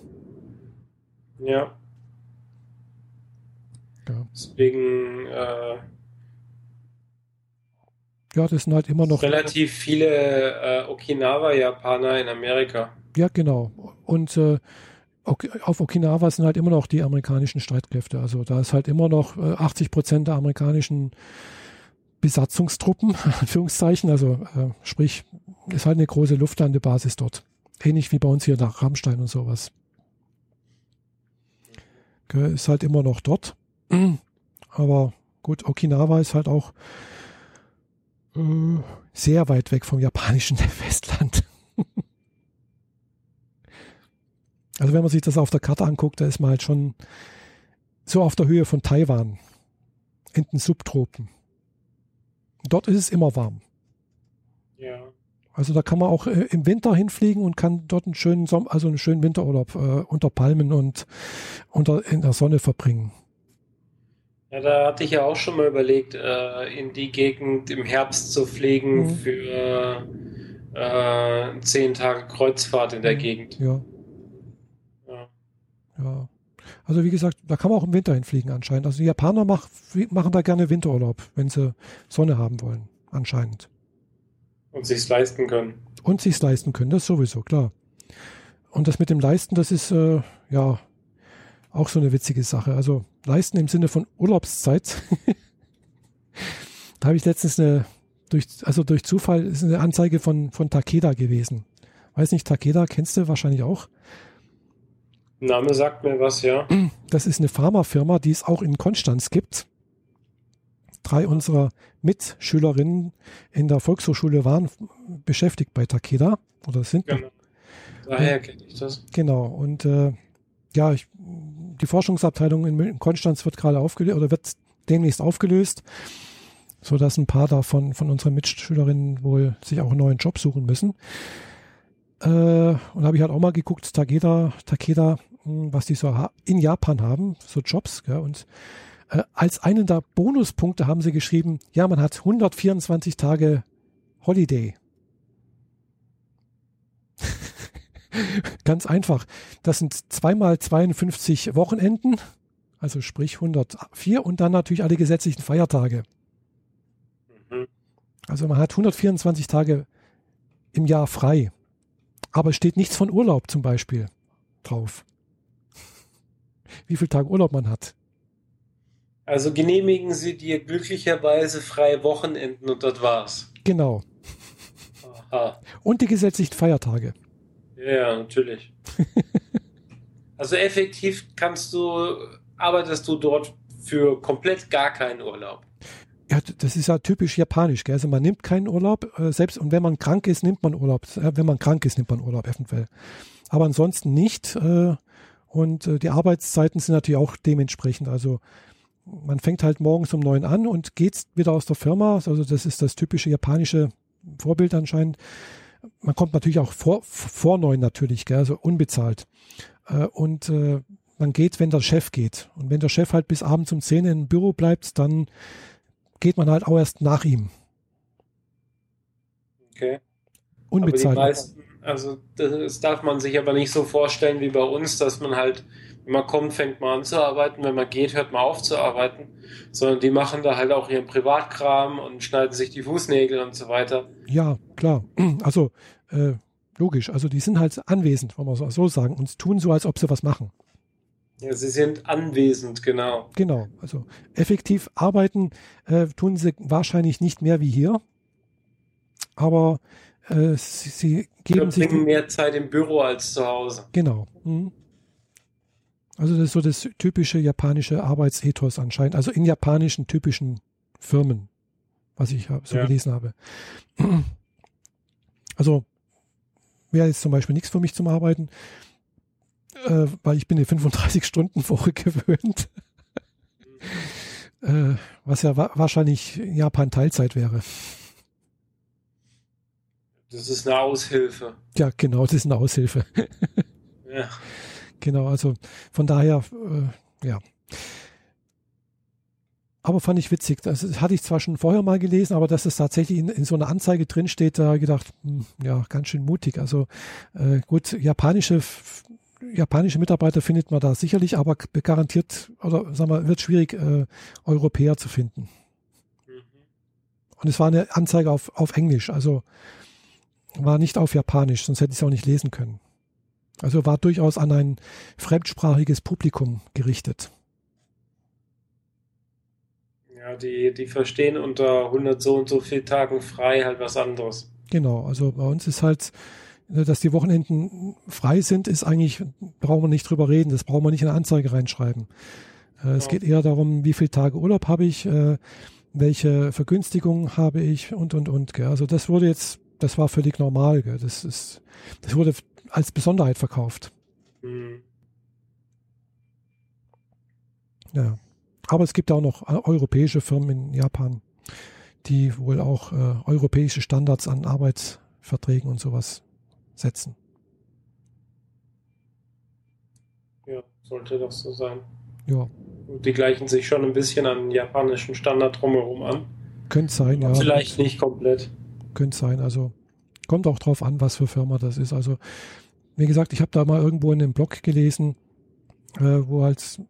Ja. ja. Deswegen. Ja, das sind halt immer noch. Relativ viele äh, Okinawa-Japaner in Amerika. Ja, genau. Und äh, auf Okinawa sind halt immer noch die amerikanischen Streitkräfte. Also da ist halt immer noch 80 äh, Prozent der amerikanischen Besatzungstruppen, Anführungszeichen, also äh, sprich, ist halt eine große Luftlandebasis dort. Ähnlich wie bei uns hier nach Rammstein und sowas. Ist halt immer noch dort. Aber gut, Okinawa ist halt auch sehr weit weg vom japanischen Festland. also wenn man sich das auf der Karte anguckt, da ist man halt schon so auf der Höhe von Taiwan in den Subtropen. Dort ist es immer warm. Ja. Also da kann man auch äh, im Winter hinfliegen und kann dort einen schönen Sommer, also einen schönen Winterurlaub äh, unter Palmen und unter in der Sonne verbringen. Ja, da hatte ich ja auch schon mal überlegt, äh, in die Gegend im Herbst zu fliegen mhm. für äh, zehn Tage Kreuzfahrt in der mhm. Gegend. Ja. ja. Ja. Also wie gesagt, da kann man auch im Winter hinfliegen anscheinend. Also die Japaner mach, machen da gerne Winterurlaub, wenn sie Sonne haben wollen, anscheinend. Und sich's leisten können. Und sich's leisten können, das sowieso, klar. Und das mit dem Leisten, das ist äh, ja auch so eine witzige Sache. Also leisten im Sinne von Urlaubszeit. da habe ich letztens eine, durch, also durch Zufall ist eine Anzeige von, von Takeda gewesen. Weiß nicht, Takeda kennst du wahrscheinlich auch. Name sagt mir was, ja. Das ist eine Pharmafirma, die es auch in Konstanz gibt. Drei unserer Mitschülerinnen in der Volkshochschule waren beschäftigt bei Takeda oder sind. Genau. Daher kenne ich das. Genau. Und äh, ja, ich, die Forschungsabteilung in Konstanz wird gerade aufgelöst oder wird demnächst aufgelöst, so dass ein paar davon von unseren Mitschülerinnen wohl sich auch einen neuen Job suchen müssen. Äh, und habe ich halt auch mal geguckt, Takeda, Takeda was die so in Japan haben, so Jobs. Gell? Und äh, als einen der Bonuspunkte haben sie geschrieben, ja, man hat 124 Tage Holiday. Ganz einfach. Das sind zweimal 52 Wochenenden, also sprich 104 und dann natürlich alle gesetzlichen Feiertage. Mhm. Also man hat 124 Tage im Jahr frei. Aber es steht nichts von Urlaub zum Beispiel drauf wie viele Tage Urlaub man hat. Also genehmigen Sie dir glücklicherweise freie Wochenenden und das war's. Genau. Aha. Und die gesetzlichen Feiertage. Ja, natürlich. also effektiv kannst du, arbeitest du dort für komplett gar keinen Urlaub. Ja, das ist ja typisch japanisch. Gell? Also man nimmt keinen Urlaub, äh, selbst und wenn man krank ist, nimmt man Urlaub. Äh, wenn man krank ist, nimmt man Urlaub eventuell. Aber ansonsten nicht. Äh, und die Arbeitszeiten sind natürlich auch dementsprechend. Also man fängt halt morgens um neun an und geht wieder aus der Firma. Also das ist das typische japanische Vorbild anscheinend. Man kommt natürlich auch vor, vor neun natürlich, gell, also unbezahlt. Äh, und äh, man geht, wenn der Chef geht. Und wenn der Chef halt bis abends um zehn im Büro bleibt, dann geht man halt auch erst nach ihm. Okay. Unbezahlt. Aber die meisten, also das darf man sich aber nicht so vorstellen wie bei uns, dass man halt, wenn man kommt, fängt man an zu arbeiten, wenn man geht, hört man auf zu arbeiten, sondern die machen da halt auch ihren Privatkram und schneiden sich die Fußnägel und so weiter. Ja, klar. Also äh, logisch, also die sind halt anwesend, wollen wir so sagen, und tun so, als ob sie was machen. Ja, sie sind anwesend, genau. Genau, also effektiv arbeiten äh, tun sie wahrscheinlich nicht mehr wie hier, aber äh, sie, sie geben sich mehr Zeit im Büro als zu Hause. Genau. Mhm. Also das ist so das typische japanische Arbeitsethos anscheinend. Also in japanischen typischen Firmen, was ich so ja. gelesen habe. Also wäre jetzt zum Beispiel nichts für mich zum Arbeiten, äh, weil ich bin eine 35-Stunden-Woche gewöhnt. äh, was ja wa wahrscheinlich in Japan Teilzeit wäre. Das ist eine Aushilfe. Ja, genau, das ist eine Aushilfe. ja. Genau, also von daher, äh, ja. Aber fand ich witzig. Das hatte ich zwar schon vorher mal gelesen, aber dass es tatsächlich in, in so einer Anzeige drinsteht, da gedacht, hm, ja, ganz schön mutig. Also äh, gut, japanische japanische Mitarbeiter findet man da sicherlich, aber garantiert oder sagen wir, wird schwierig, äh, Europäer zu finden. Mhm. Und es war eine Anzeige auf, auf Englisch, also war nicht auf Japanisch, sonst hätte ich es auch nicht lesen können. Also war durchaus an ein fremdsprachiges Publikum gerichtet. Ja, die, die verstehen unter 100 so und so viel Tagen frei halt was anderes. Genau, also bei uns ist halt, äh, dass die Wochenenden frei sind, ist eigentlich, brauchen wir nicht drüber reden, das brauchen wir nicht in eine Anzeige reinschreiben. Äh, es geht eher darum, wie viele Tage Urlaub habe ich, äh, welche Vergünstigungen habe ich und, und, und. Also das wurde jetzt, das war völlig normal. Das ist, das wurde als Besonderheit verkauft. Mhm. Ja. Aber es gibt auch noch äh, europäische Firmen in Japan, die wohl auch äh, europäische Standards an Arbeitsverträgen und sowas setzen. Ja, sollte das so sein. Ja. Die gleichen sich schon ein bisschen an japanischen Standard drumherum an. Könnte sein, ja. Vielleicht nicht komplett. Könnte sein, also kommt auch drauf an, was für Firma das ist. Also, wie gesagt, ich habe da mal irgendwo in einem Blog gelesen, äh, wo als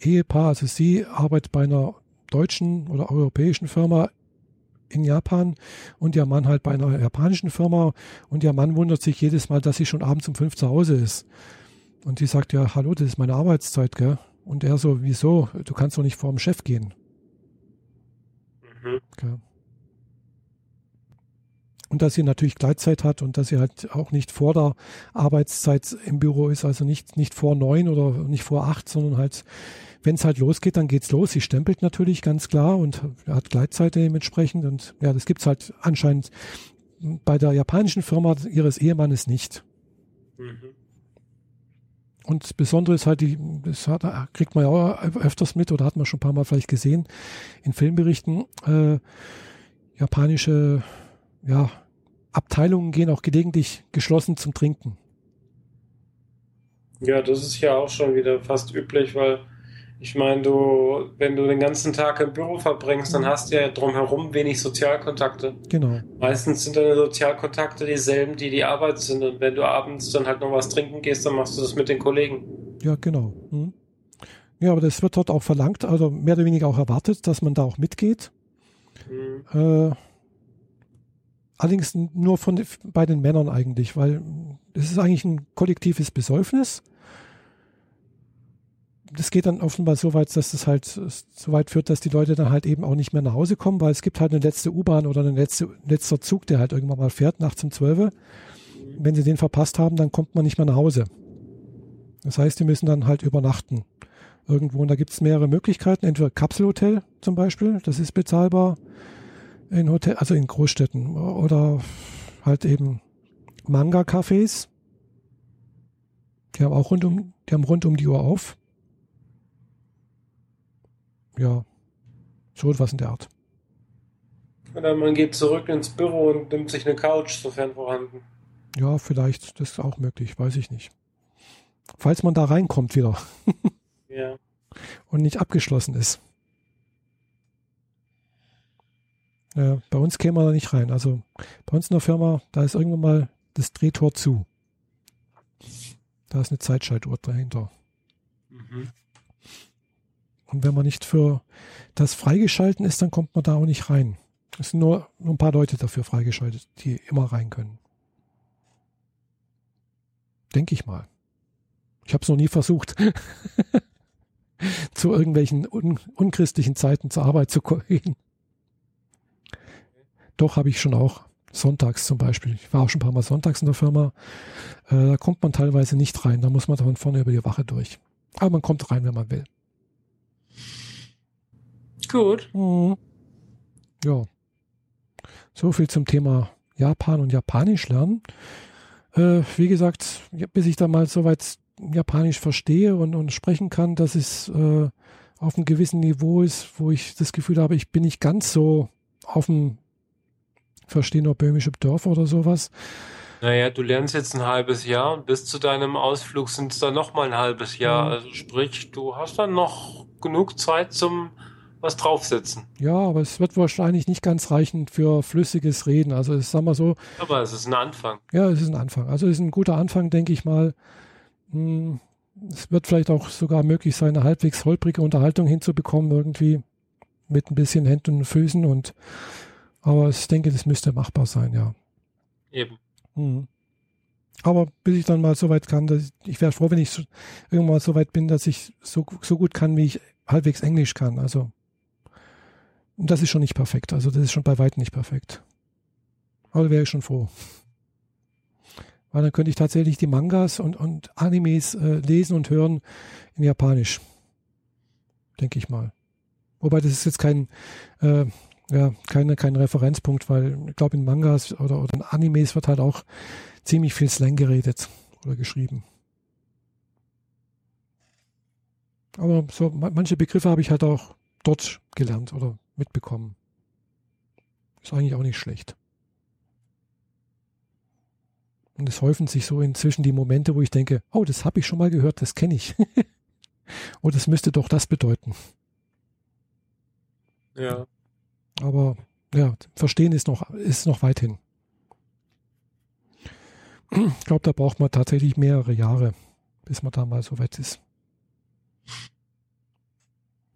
Ehepaar, also sie arbeitet bei einer deutschen oder europäischen Firma in Japan und ihr Mann halt bei einer japanischen Firma und ihr Mann wundert sich jedes Mal, dass sie schon abends um fünf zu Hause ist. Und die sagt ja, hallo, das ist meine Arbeitszeit, gell? Und er so, wieso? Du kannst doch nicht vor dem Chef gehen. Mhm. Okay. Und dass sie natürlich Gleitzeit hat und dass sie halt auch nicht vor der Arbeitszeit im Büro ist, also nicht, nicht vor neun oder nicht vor acht, sondern halt wenn es halt losgeht, dann geht's los. Sie stempelt natürlich ganz klar und hat Gleitzeit dementsprechend. Und ja, das gibt's halt anscheinend bei der japanischen Firma ihres Ehemannes nicht. Mhm. Und das Besondere ist halt, die, das hat, kriegt man ja auch öfters mit oder hat man schon ein paar Mal vielleicht gesehen in Filmberichten, äh, japanische ja, Abteilungen gehen auch gelegentlich geschlossen zum Trinken. Ja, das ist ja auch schon wieder fast üblich, weil ich meine, du, wenn du den ganzen Tag im Büro verbringst, dann hast du ja drumherum wenig Sozialkontakte. Genau. Meistens sind deine Sozialkontakte dieselben, die die Arbeit sind. Und wenn du abends dann halt noch was trinken gehst, dann machst du das mit den Kollegen. Ja, genau. Mhm. Ja, aber das wird dort auch verlangt, also mehr oder weniger auch erwartet, dass man da auch mitgeht. Mhm. Äh, allerdings nur von, bei den Männern eigentlich, weil es ist eigentlich ein kollektives Besäufnis das geht dann offenbar so weit, dass es halt so weit führt, dass die Leute dann halt eben auch nicht mehr nach Hause kommen, weil es gibt halt eine letzte U-Bahn oder ein letzte, letzter Zug, der halt irgendwann mal fährt, nachts um 12. Wenn sie den verpasst haben, dann kommt man nicht mehr nach Hause. Das heißt, die müssen dann halt übernachten. Irgendwo. Und da gibt es mehrere Möglichkeiten. Entweder Kapselhotel zum Beispiel, das ist bezahlbar in Hotel, also in Großstädten. Oder halt eben Manga-Cafés. Die haben auch rund um, die haben rund um die Uhr auf ja, so etwas in der Art. Oder man geht zurück ins Büro und nimmt sich eine Couch, sofern vorhanden. Ja, vielleicht, das ist auch möglich, weiß ich nicht. Falls man da reinkommt wieder. ja. Und nicht abgeschlossen ist. Ja, bei uns käme man da nicht rein. Also bei uns in der Firma, da ist irgendwann mal das Drehtor zu. Da ist eine Zeitschaltuhr dahinter. Mhm. Und wenn man nicht für das freigeschalten ist, dann kommt man da auch nicht rein. Es sind nur, nur ein paar Leute dafür freigeschaltet, die immer rein können. Denke ich mal. Ich habe es noch nie versucht, zu irgendwelchen un unchristlichen Zeiten zur Arbeit zu gehen. Doch habe ich schon auch. Sonntags zum Beispiel. Ich war auch schon ein paar Mal sonntags in der Firma. Äh, da kommt man teilweise nicht rein. Da muss man von vorne über die Wache durch. Aber man kommt rein, wenn man will. Gut. Mhm. Ja. So viel zum Thema Japan und Japanisch lernen. Äh, wie gesagt, bis ich da mal soweit Japanisch verstehe und, und sprechen kann, dass es äh, auf einem gewissen Niveau ist, wo ich das Gefühl habe, ich bin nicht ganz so auf dem Verstehen nur böhmische Dörfer oder sowas. Naja, du lernst jetzt ein halbes Jahr und bis zu deinem Ausflug sind es dann noch mal ein halbes Jahr. Also sprich, du hast dann noch genug Zeit zum was draufsetzen. Ja, aber es wird wahrscheinlich nicht ganz reichen für flüssiges Reden. Also ich sag mal so. Aber es ist ein Anfang. Ja, es ist ein Anfang. Also es ist ein guter Anfang, denke ich mal. Hm, es wird vielleicht auch sogar möglich sein, eine halbwegs holprige Unterhaltung hinzubekommen, irgendwie mit ein bisschen Händen und Füßen und aber ich denke, das müsste machbar sein, ja. Eben. Mhm. Aber bis ich dann mal so weit kann, dass ich, ich wäre froh, wenn ich so, irgendwann mal so weit bin, dass ich so, so gut kann, wie ich halbwegs Englisch kann. Also und das ist schon nicht perfekt. Also das ist schon bei weitem nicht perfekt. Aber da wäre ich schon froh. Weil dann könnte ich tatsächlich die Mangas und, und Animes äh, lesen und hören in Japanisch. Denke ich mal. Wobei das ist jetzt kein, äh, ja, keine, kein Referenzpunkt, weil ich glaube in Mangas oder, oder in Animes wird halt auch ziemlich viel Slang geredet oder geschrieben. Aber so manche Begriffe habe ich halt auch dort gelernt oder mitbekommen. Ist eigentlich auch nicht schlecht. Und es häufen sich so inzwischen die Momente, wo ich denke, oh, das habe ich schon mal gehört, das kenne ich. oh, das müsste doch das bedeuten. Ja. Aber ja, verstehen ist noch, ist noch weit hin. Ich glaube, da braucht man tatsächlich mehrere Jahre, bis man da mal so weit ist.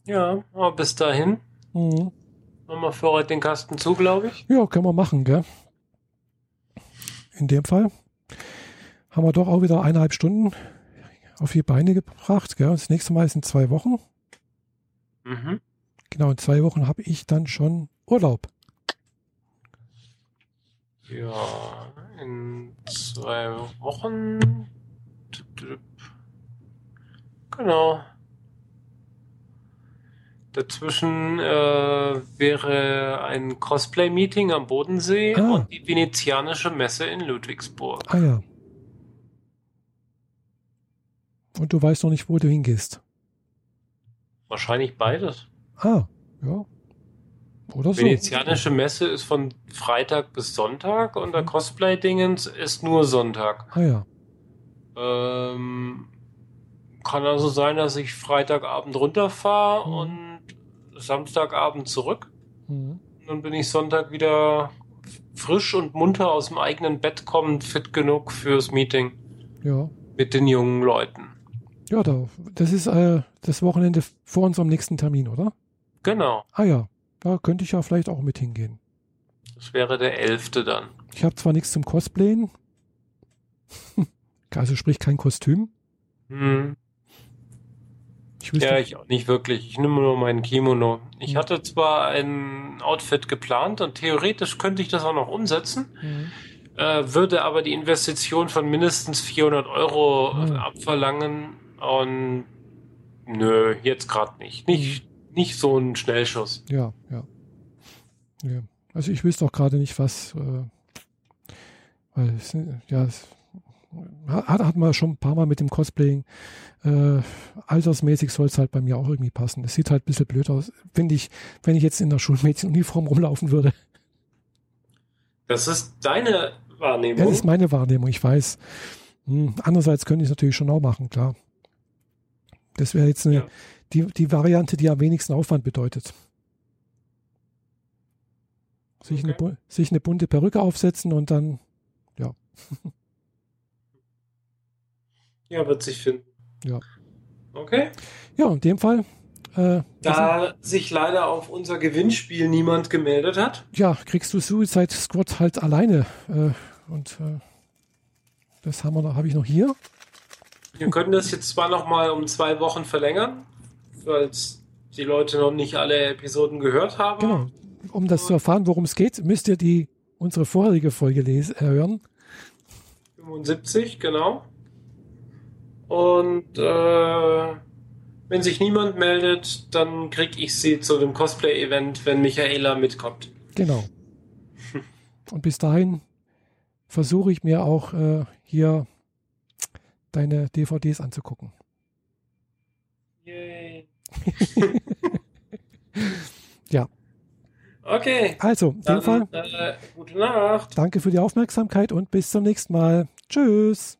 Ja, aber bis dahin Mhm. machen wir für heute den Kasten zu, glaube ich. Ja, können wir machen, gell? In dem Fall haben wir doch auch wieder eineinhalb Stunden auf die Beine gebracht, gell? Das nächste Mal ist in zwei Wochen. Mhm. Genau, in zwei Wochen habe ich dann schon Urlaub. Ja, in zwei Wochen. Genau. Dazwischen äh, wäre ein Cosplay-Meeting am Bodensee Ah. und die venezianische Messe in Ludwigsburg. Ah ja. Und du weißt noch nicht, wo du hingehst. Wahrscheinlich beides. Ah, ja. Oder so. Venezianische Messe ist von Freitag bis Sonntag und der Cosplay-Dingens ist nur Sonntag. Ah ja. Ähm, kann also sein, dass ich Freitagabend runterfahre Mhm. und Samstagabend zurück. Mhm. Und dann bin ich Sonntag wieder frisch und munter aus dem eigenen Bett kommend, fit genug fürs Meeting Ja. mit den jungen Leuten. Ja, da, das ist äh, das Wochenende vor unserem nächsten Termin, oder? Genau, Ah ja. Da könnte ich ja vielleicht auch mit hingehen. das wäre der 11. dann. Ich habe zwar nichts zum Cosplayen, also sprich kein Kostüm. Hm. Ich Ja, ich auch nicht wirklich. Ich nehme nur meinen Kimono. Ich Mhm. hatte zwar ein Outfit geplant und theoretisch könnte ich das auch noch umsetzen, Mhm. äh, würde aber die Investition von mindestens 400 Euro Mhm. abverlangen und nö, jetzt gerade nicht. Nicht, nicht so ein Schnellschuss. Ja, ja. ja. Also ich wüsste auch gerade nicht, was, äh, weil es, ja, es hat, hat man schon ein paar Mal mit dem Cosplaying. Äh, altersmäßig soll es halt bei mir auch irgendwie passen. Es sieht halt ein bisschen blöd aus, finde ich, wenn ich jetzt in der Schulmädchenuniform rumlaufen würde. Das ist deine Wahrnehmung. Das ist meine Wahrnehmung, ich weiß. Hm, andererseits könnte ich es natürlich schon auch machen, klar. Das wäre jetzt eine, Ja. Die, die Variante, die am wenigsten Aufwand bedeutet. Sich, eine, Okay. bu- sich eine bunte Perücke aufsetzen und dann, ja, wird sich finden. Ja. Okay. ja, in dem Fall, äh, Da sich leider auf unser Gewinnspiel niemand gemeldet hat. ja, kriegst du Suicide Squad halt alleine. Äh, und äh, das habe ich noch hier. Wir können das jetzt zwar noch mal um zwei Wochen verlängern, weil die Leute noch nicht alle Episoden gehört haben. Genau. Um das zu erfahren, worum es geht, müsst ihr die unsere vorherige Folge lesen, äh, hören. 75, genau. Und äh, wenn sich niemand meldet, dann kriege ich sie zu dem Cosplay-Event, wenn Michaela mitkommt. Genau. Und bis dahin versuche ich mir auch äh, hier deine DVDs anzugucken. Ja. Okay. Also, in dem Fall. Äh, gute Nacht. Danke für die Aufmerksamkeit und bis zum nächsten Mal. Tschüss.